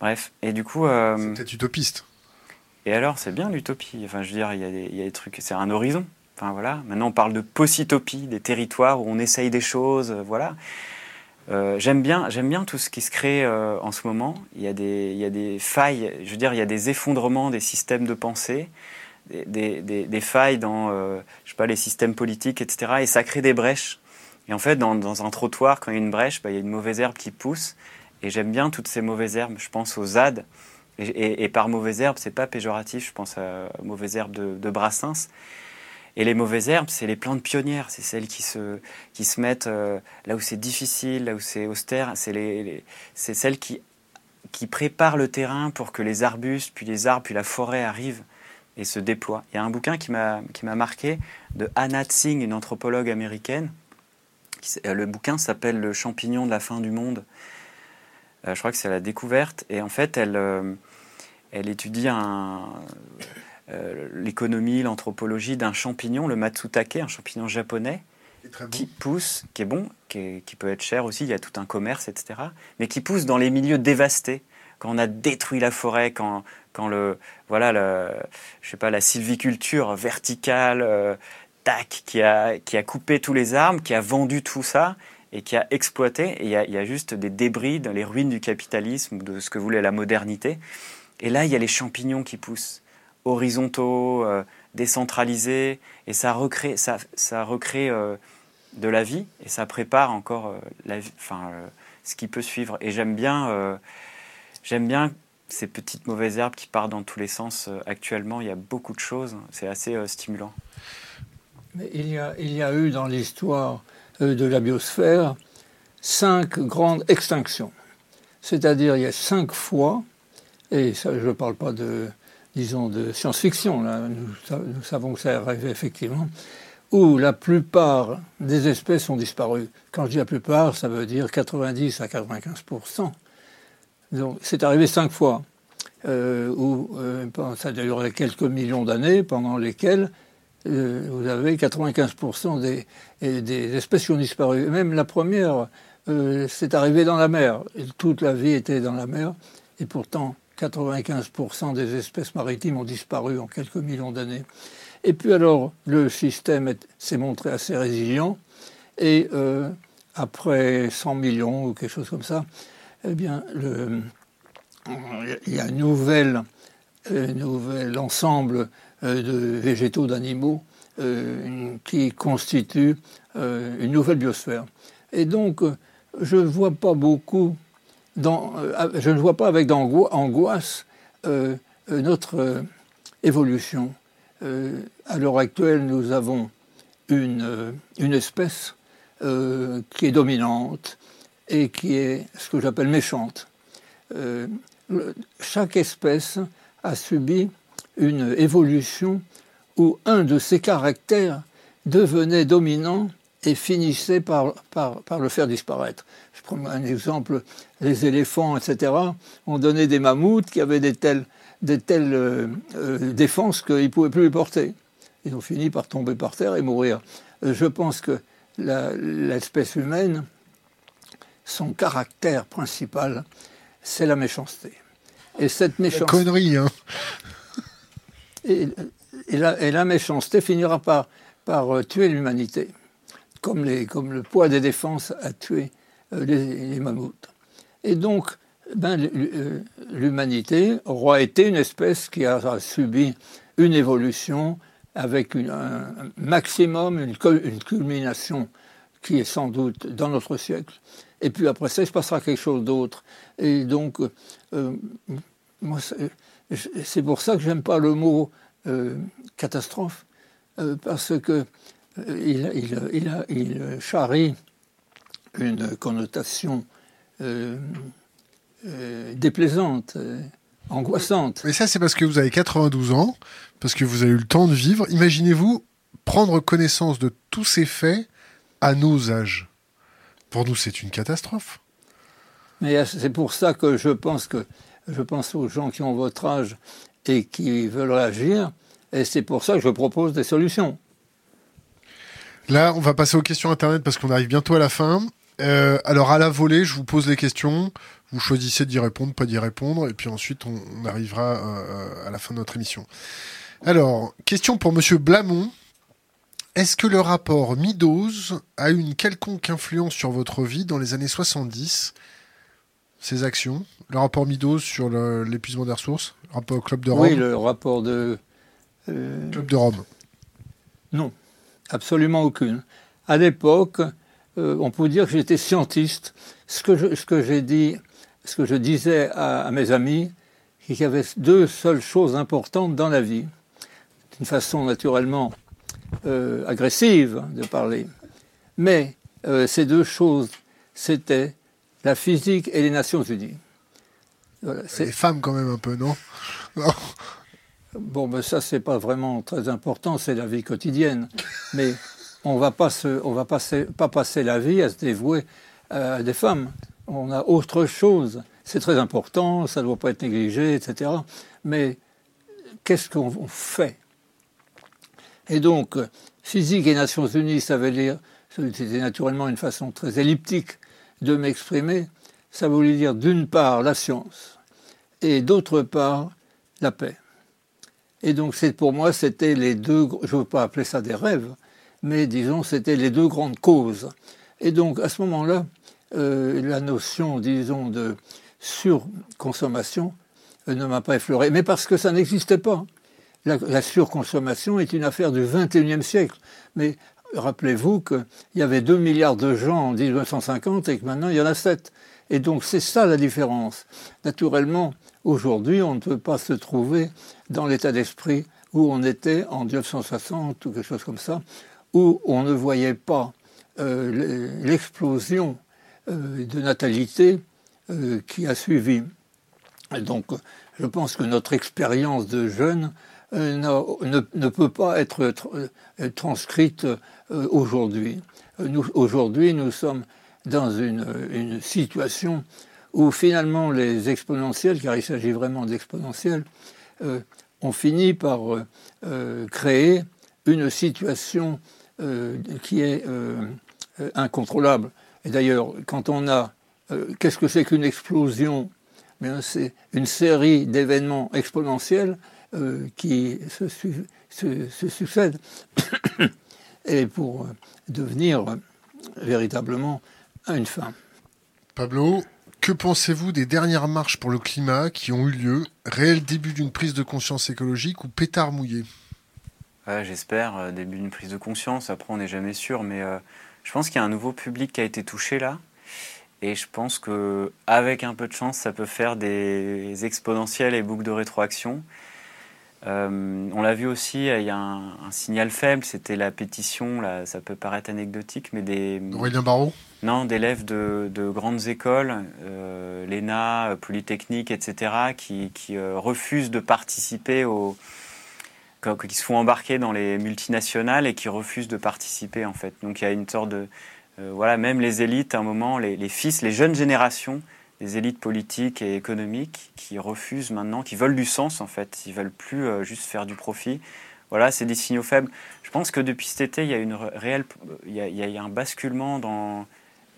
Bref. Et du coup. Euh, c'est peut-être utopiste. Et alors, c'est bien l'utopie. Enfin, je veux dire, il y, y, a des trucs. C'est un horizon. Enfin, voilà. Maintenant, on parle de possitopie, des territoires où on essaye des choses. Voilà. Euh, j'aime bien, j'aime bien tout ce qui se crée euh, en ce moment. Il y, a des, failles, je veux dire, il y a des effondrements des systèmes de pensée, des, failles dans, euh, je sais pas, les systèmes politiques, etc. Et ça crée des brèches. Et en fait, dans, un trottoir, quand il y a une brèche, bah, il y a une mauvaise herbe qui pousse. Et j'aime bien toutes ces mauvaises herbes. Je pense aux ZAD. Et, par mauvaise herbe, c'est pas péjoratif. Je pense à mauvaise herbe de Brassens. Et les mauvaises herbes, c'est les plantes pionnières, c'est celles qui se, qui se mettent euh, là où c'est difficile, là où c'est austère, c'est les, celles qui, qui préparent le terrain pour que les arbustes, puis les arbres, puis la forêt arrivent et se déploient. Il y a un bouquin qui m'a, qui m'a marqué de Anna Tsing, une anthropologue américaine. Euh, le bouquin s'appelle Le champignon de la fin du monde. Euh, je crois que c'est la découverte. Et en fait, elle, elle étudie un euh, l'économie, l'anthropologie d'un champignon, le matsutake, un champignon japonais, qui pousse, qui est bon, qui, peut être cher aussi, il y a tout un commerce, etc., mais qui pousse dans les milieux dévastés, quand on a détruit la forêt, quand, quand le, voilà, le, je sais pas, la sylviculture verticale, euh, tac, qui a, qui a coupé tous les arbres, qui a vendu tout ça, et qui a exploité, et il y a, il y a juste des débris dans les ruines du capitalisme, de ce que voulait la modernité. Et là, il y a les champignons qui poussent horizontaux, euh, décentralisés, et ça recrée, ça, recrée euh, de la vie et ça prépare encore euh, enfin, ce qui peut suivre. Et j'aime bien, bien ces petites mauvaises herbes qui partent dans tous les sens. actuellement, il y a beaucoup de choses, c'est assez stimulant. Mais il, y a, il y a eu dans l'histoire de la biosphère cinq grandes extinctions. C'est-à-dire, il y a cinq fois, et ça, je ne parle pas de, disons, de science-fiction, là, nous, savons que ça arrive effectivement, où la plupart des espèces ont disparu. Quand je dis la plupart, ça veut dire 90 à 95 Donc c'est arrivé cinq fois. où ça a duré quelques millions d'années, pendant lesquelles vous avez 95% des, des, espèces qui ont disparu. Même la première, c'est arrivé dans la mer. toute la vie était dans la mer, et pourtant 95% des espèces maritimes ont disparu en quelques millions d'années. Et puis alors, le système s'est montré assez résilient, et euh, après 100 millions ou quelque chose comme ça, eh bien, il y a un nouvel, nouvel ensemble euh, de végétaux, d'animaux, euh, qui constitue une nouvelle biosphère. Et donc, je ne vois pas beaucoup euh, je ne vois pas avec angoisse euh, notre euh, évolution. à l'heure actuelle, nous avons une, une espèce qui est dominante et qui est ce que j'appelle méchante. chaque espèce a subi une évolution où un de ses caractères devenait dominant et finissait par, par, par, le faire disparaître. Je prends un exemple, les éléphants, etc., ont donné des mammouths qui avaient des telles, des telles euh, euh, défenses qu'ils ne pouvaient plus les porter. Ils ont fini par tomber par terre et mourir. Euh, je pense que l'espèce humaine, son caractère principal, c'est la méchanceté. Et cette méchanceté... connerie, hein et, et, la, et, la, méchanceté finira par, par tuer l'humanité comme, le poids des défenses a tué les, mammouths. Et donc, ben, euh, l'humanité aura été une espèce qui a subi une évolution avec un maximum, une, culmination qui est sans doute dans notre siècle. Et puis après ça, il se passera quelque chose d'autre. Et donc, euh, c'est pour ça que j'aime pas le mot catastrophe, parce que il, il, charrie une connotation euh, euh, déplaisante, euh, angoissante. Mais ça, c'est parce que vous avez 92 ans, parce que vous avez eu le temps de vivre. Imaginez-vous prendre connaissance de tous ces faits à nos âges. Pour nous, c'est une catastrophe. Mais c'est pour ça que je pense que je pense aux gens qui ont votre âge et qui veulent réagir, et c'est pour ça que je propose des solutions. Là, on va passer aux questions Internet parce qu'on arrive bientôt à la fin. Euh, alors, à la volée, je vous pose les questions. Vous choisissez d'y répondre, pas d'y répondre. Et puis ensuite, on, arrivera euh, à la fin de notre émission. Alors, question pour Monsieur Blamont. Est-ce que le rapport Midos a eu une quelconque influence sur votre vie dans les années 70 Ses actions? Le rapport Midos sur l'épuisement des ressources? Rapport au Club de Rome? Oui, le rapport de... Euh, Club de Rome. Non absolument aucune. À l'époque, euh, on peut dire que j'étais scientiste. Ce que, je, ce que j'ai dit, ce que je disais à, mes amis, c'est qu'il y avait deux seules choses importantes dans la vie. D'une façon naturellement euh, agressive de parler. Mais euh, ces deux choses, c'était la physique et les Nations Unies. Voilà, les femmes quand même un peu, non, non. Bon, ben ça, c'est pas vraiment très important, c'est la vie quotidienne. Mais on va pas va passer, pas passer la vie à se dévouer à des femmes. On a autre chose. C'est très important, ça ne doit pas être négligé, etc. Mais qu'est-ce qu'on fait? Et donc, physique et Nations Unies, ça veut dire, c'était naturellement une façon très elliptique de m'exprimer. Ça voulait dire d'une part la science et d'autre part la paix. Et donc, pour moi, c'était les deux, je ne veux pas appeler ça des rêves, mais disons, c'était les deux grandes causes. Et donc, à ce moment-là, euh, la notion, disons, de surconsommation euh, ne m'a pas effleuré. Mais parce que ça n'existait pas. La, surconsommation est une affaire du XXIe siècle. Mais rappelez-vous qu'il y avait 2 milliards de gens en 1950 et que maintenant il y en a 7. Et donc c'est ça la différence. Naturellement, aujourd'hui, on ne peut pas se trouver dans l'état d'esprit où on était en 1960 ou quelque chose comme ça, où on ne voyait pas euh, l'explosion euh, de natalité euh, qui a suivi. donc, je pense que notre expérience de jeune ne, peut pas être transcrite aujourd'hui. Aujourd'hui, nous sommes dans une, une, situation où finalement les exponentiels, car il s'agit vraiment d'exponentiels, euh, ont fini par créer une situation qui est incontrôlable. Et d'ailleurs, quand on a... Qu'est-ce que c'est qu'une explosion? C'est une série d'événements exponentiels qui se, se succèdent. et pour devenir véritablement à une fin. Pablo, que pensez-vous des dernières marches pour le climat qui ont eu lieu? Réel début d'une prise de conscience écologique ou pétard mouillé? J'espère, euh, début d'une prise de conscience. Après, on n'est jamais sûr, mais euh, je pense qu'il y a un nouveau public qui a été touché là. Et je pense qu'avec un peu de chance, ça peut faire des exponentielles et boucles de rétroaction. Euh, on l'a vu aussi, il y a un, signal faible, c'était la pétition, là, ça peut paraître anecdotique, mais des... Aurélien Barraud Non, d'élèves de, grandes écoles, euh, l'ENA, Polytechnique, etc., qui, euh, refusent de participer au... qui se font embarquer dans les multinationales et qui refusent de participer, en fait. Donc il y a une sorte de... voilà, même les élites, à un moment, les fils, les jeunes générations des élites politiques et économiques qui refusent maintenant, qui veulent du sens en fait, ils veulent plus euh, juste faire du profit. Voilà, c'est des signaux faibles. Je pense que depuis cet été, il y a une réelle, il y a, un basculement dans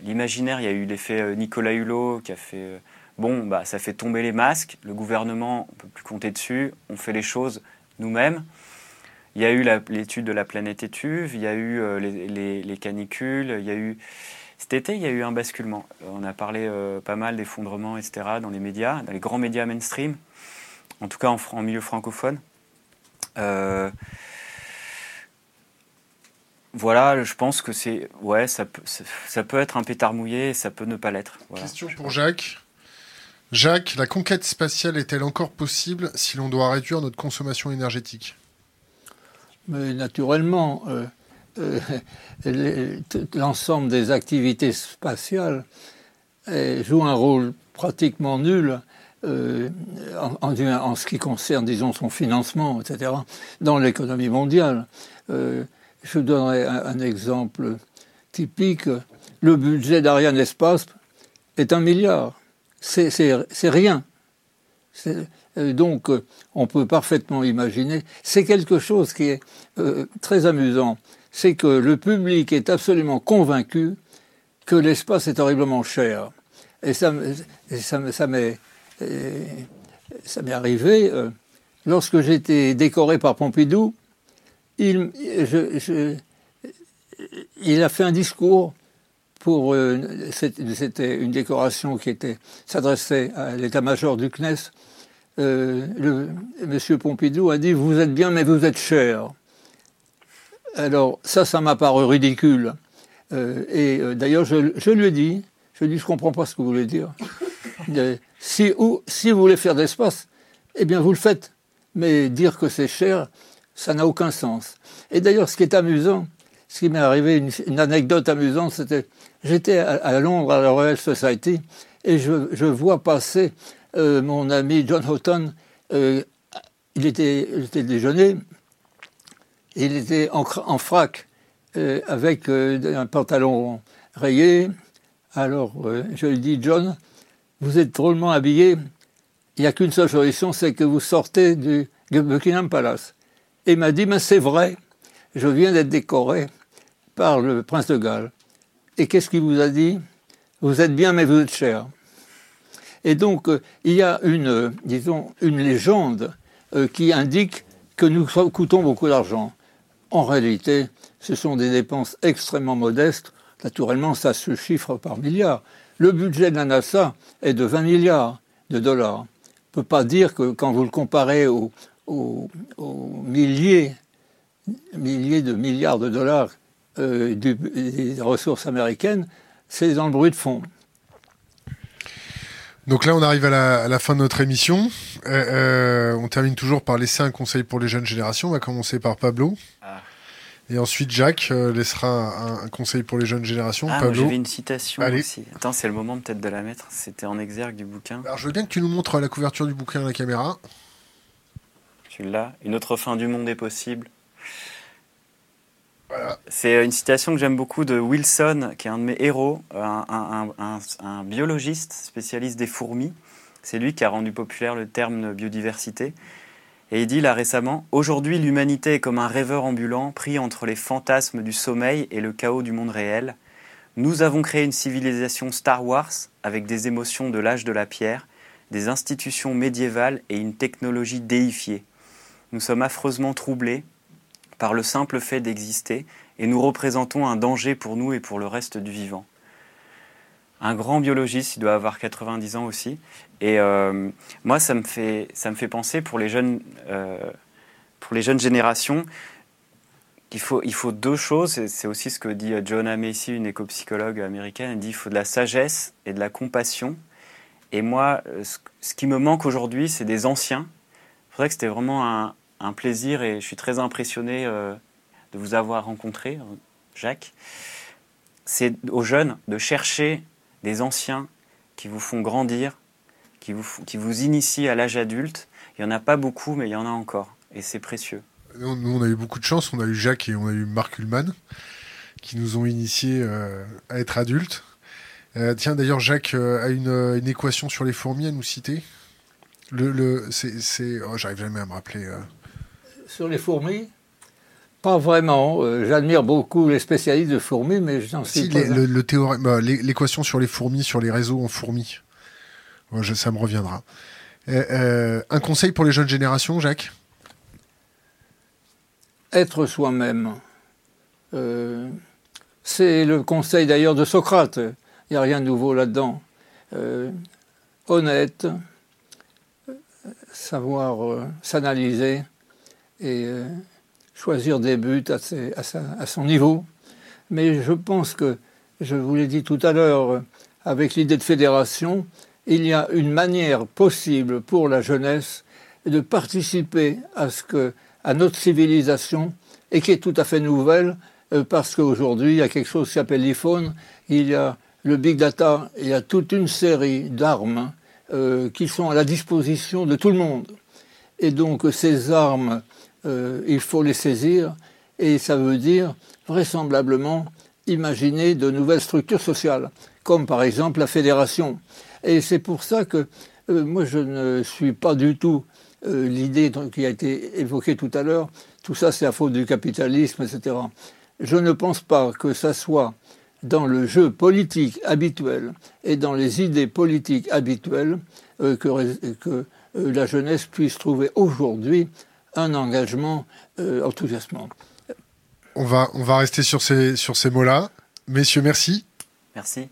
l'imaginaire. Il y a eu l'effet euh, Nicolas Hulot qui a fait euh, bon, bah ça fait tomber les masques. Le gouvernement, on peut plus compter dessus. On fait les choses nous-mêmes. Il y a eu l'étude de la planète étuve, il y a eu les, les, canicules, il y a eu cet été, il y a eu un basculement. On a parlé euh, pas mal d'effondrement, etc., dans les médias, dans les grands médias mainstream, en tout cas en, milieu francophone. Euh, voilà, je pense que c'est. Ouais, ça peut, ça peut être un pétard mouillé ça peut ne pas l'être. Question pour Jacques. Jacques, la conquête spatiale est-elle encore possible si l'on doit réduire notre consommation énergétique? Mais naturellement. Euh, euh, l'ensemble des activités spatiales euh, joue un rôle pratiquement nul euh, en, ce qui concerne, disons, son financement, etc., dans l'économie mondiale. je donnerai un, exemple typique. Le budget d'Ariane Espace est un milliard. C'est rien. Donc, on peut parfaitement imaginer. C'est quelque chose qui est très amusant c'est que le public est absolument convaincu que l'espace est horriblement cher. Et ça, ça, m'est arrivé euh, lorsque j'étais décoré par Pompidou. Il, a fait un discours pour euh, c'était une décoration qui s'adressait à l'état-major du CNES. Euh, Monsieur Pompidou a dit vous êtes bien mais vous êtes cher. Alors ça, ça m'a paru ridicule. Euh, et euh, d'ailleurs, je, lui ai dit, je lui ai dit, je comprends pas ce que vous voulez dire. Si, ou, si vous voulez faire d'espace, eh bien vous le faites. Mais dire que c'est cher, ça n'a aucun sens. Et d'ailleurs, ce qui est amusant, ce qui m'est arrivé, une, anecdote amusante, c'était, j'étais à, Londres à la Royal Society et je vois passer mon ami John Houghton. il était, il déjeuner il était en, frac euh, avec euh, un pantalon rayé. Alors euh, je lui dis, John, vous êtes drôlement habillé. Il n'y a qu'une seule solution, c'est que vous sortez du Buckingham Palace. Et il m'a dit, mais c'est vrai, je viens d'être décoré par le prince de Galles. Et qu'est-ce qu'il vous a dit? Vous êtes bien, mais vous êtes cher. Et donc, il y a une, disons, une légende qui indique que nous coûtons beaucoup d'argent. En réalité, ce sont des dépenses extrêmement modestes. Naturellement, ça se chiffre par milliards. Le budget de la NASA est de 20 milliards de dollars. On ne peut pas dire que quand vous le comparez aux, milliers, de milliards de dollars euh, des ressources américaines, c'est dans le bruit de fond. Donc là, on arrive à la, fin de notre émission. Euh, euh, on termine toujours par laisser un conseil pour les jeunes générations. On va commencer par Pablo. Ah. Et ensuite, Jacques euh, laissera un, conseil pour les jeunes générations. Ah, j'avais une citation aussi. Attends, c'est le moment peut-être de la mettre. C'était en exergue du bouquin. Alors, je veux bien que tu nous montres la couverture du bouquin à la caméra. Tu l'as. Une autre fin du monde est possible. C'est une citation que j'aime beaucoup de Wilson, qui est un de mes héros, un, biologiste spécialiste des fourmis. C'est lui qui a rendu populaire le terme biodiversité. Et il dit là récemment Aujourd'hui, l'humanité est comme un rêveur ambulant pris entre les fantasmes du sommeil et le chaos du monde réel. Nous avons créé une civilisation Star Wars avec des émotions de l'âge de la pierre, des institutions médiévales et une technologie déifiée. Nous sommes affreusement troublés par le simple fait d'exister et nous représentons un danger pour nous et pour le reste du vivant. Un grand biologiste, il doit avoir 90 ans aussi. Et euh, moi, ça me, fait, ça me fait penser pour les jeunes, euh, pour les jeunes générations il faut, il faut deux choses. C'est aussi ce que dit Joanna Macy, une éco-psychologue américaine. Elle dit qu'il faut de la sagesse et de la compassion. Et moi, ce, qui me manque aujourd'hui, c'est des anciens. C'est vrai que c'était vraiment un, un, plaisir et je suis très impressionné euh, de vous avoir rencontré, Jacques. C'est aux jeunes de chercher des anciens qui vous font grandir, qui vous, qui vous initient à l'âge adulte. Il n'y en a pas beaucoup, mais il y en a encore. Et c'est précieux. Nous, on a eu beaucoup de chance. On a eu Jacques et on a eu Marc Ullmann qui nous ont initiés euh, à être adultes. Euh, tiens, d'ailleurs, Jacques euh, a une, équation sur les fourmis à nous citer. Le, le c'est, oh, j'arrive jamais à me rappeler. Sur les fourmis? Pas vraiment. j'admire beaucoup les spécialistes de fourmis, mais je n'en sais pas. le, théorème, bah, l'équation sur les fourmis, sur les réseaux en fourmis. ça me reviendra. un conseil pour les jeunes générations, Jacques? Être soi-même. Euh, c'est le conseil d'ailleurs de Socrate, il n'y a rien de nouveau là-dedans. Euh, honnête, savoir euh, s'analyser et choisir des buts à, à, son niveau. Mais je pense que, je vous l'ai dit tout à l'heure, avec l'idée de fédération, il y a une manière possible pour la jeunesse de participer à ce que à notre civilisation et qui est tout à fait nouvelle euh, parce qu'aujourd'hui, il y a quelque chose qui s'appelle l'iPhone, il y a le big data, il y a toute une série d'armes euh, qui sont à la disposition de tout le monde. Et donc ces armes, euh, il faut les saisir et ça veut dire vraisemblablement imaginer de nouvelles structures sociales, comme par exemple la fédération. Et c'est pour ça que moi je ne suis pas du tout euh, l'idée qui a été évoquée tout à l'heure, tout ça c'est à faute du capitalisme, etc. Je ne pense pas que ça soit dans le jeu politique habituel et dans les idées politiques habituelles euh, que, euh, la jeunesse puisse trouver aujourd'hui un engagement enthousiasmant. On va, on va rester sur ces, sur ces mots-là. Messieurs, merci. Merci.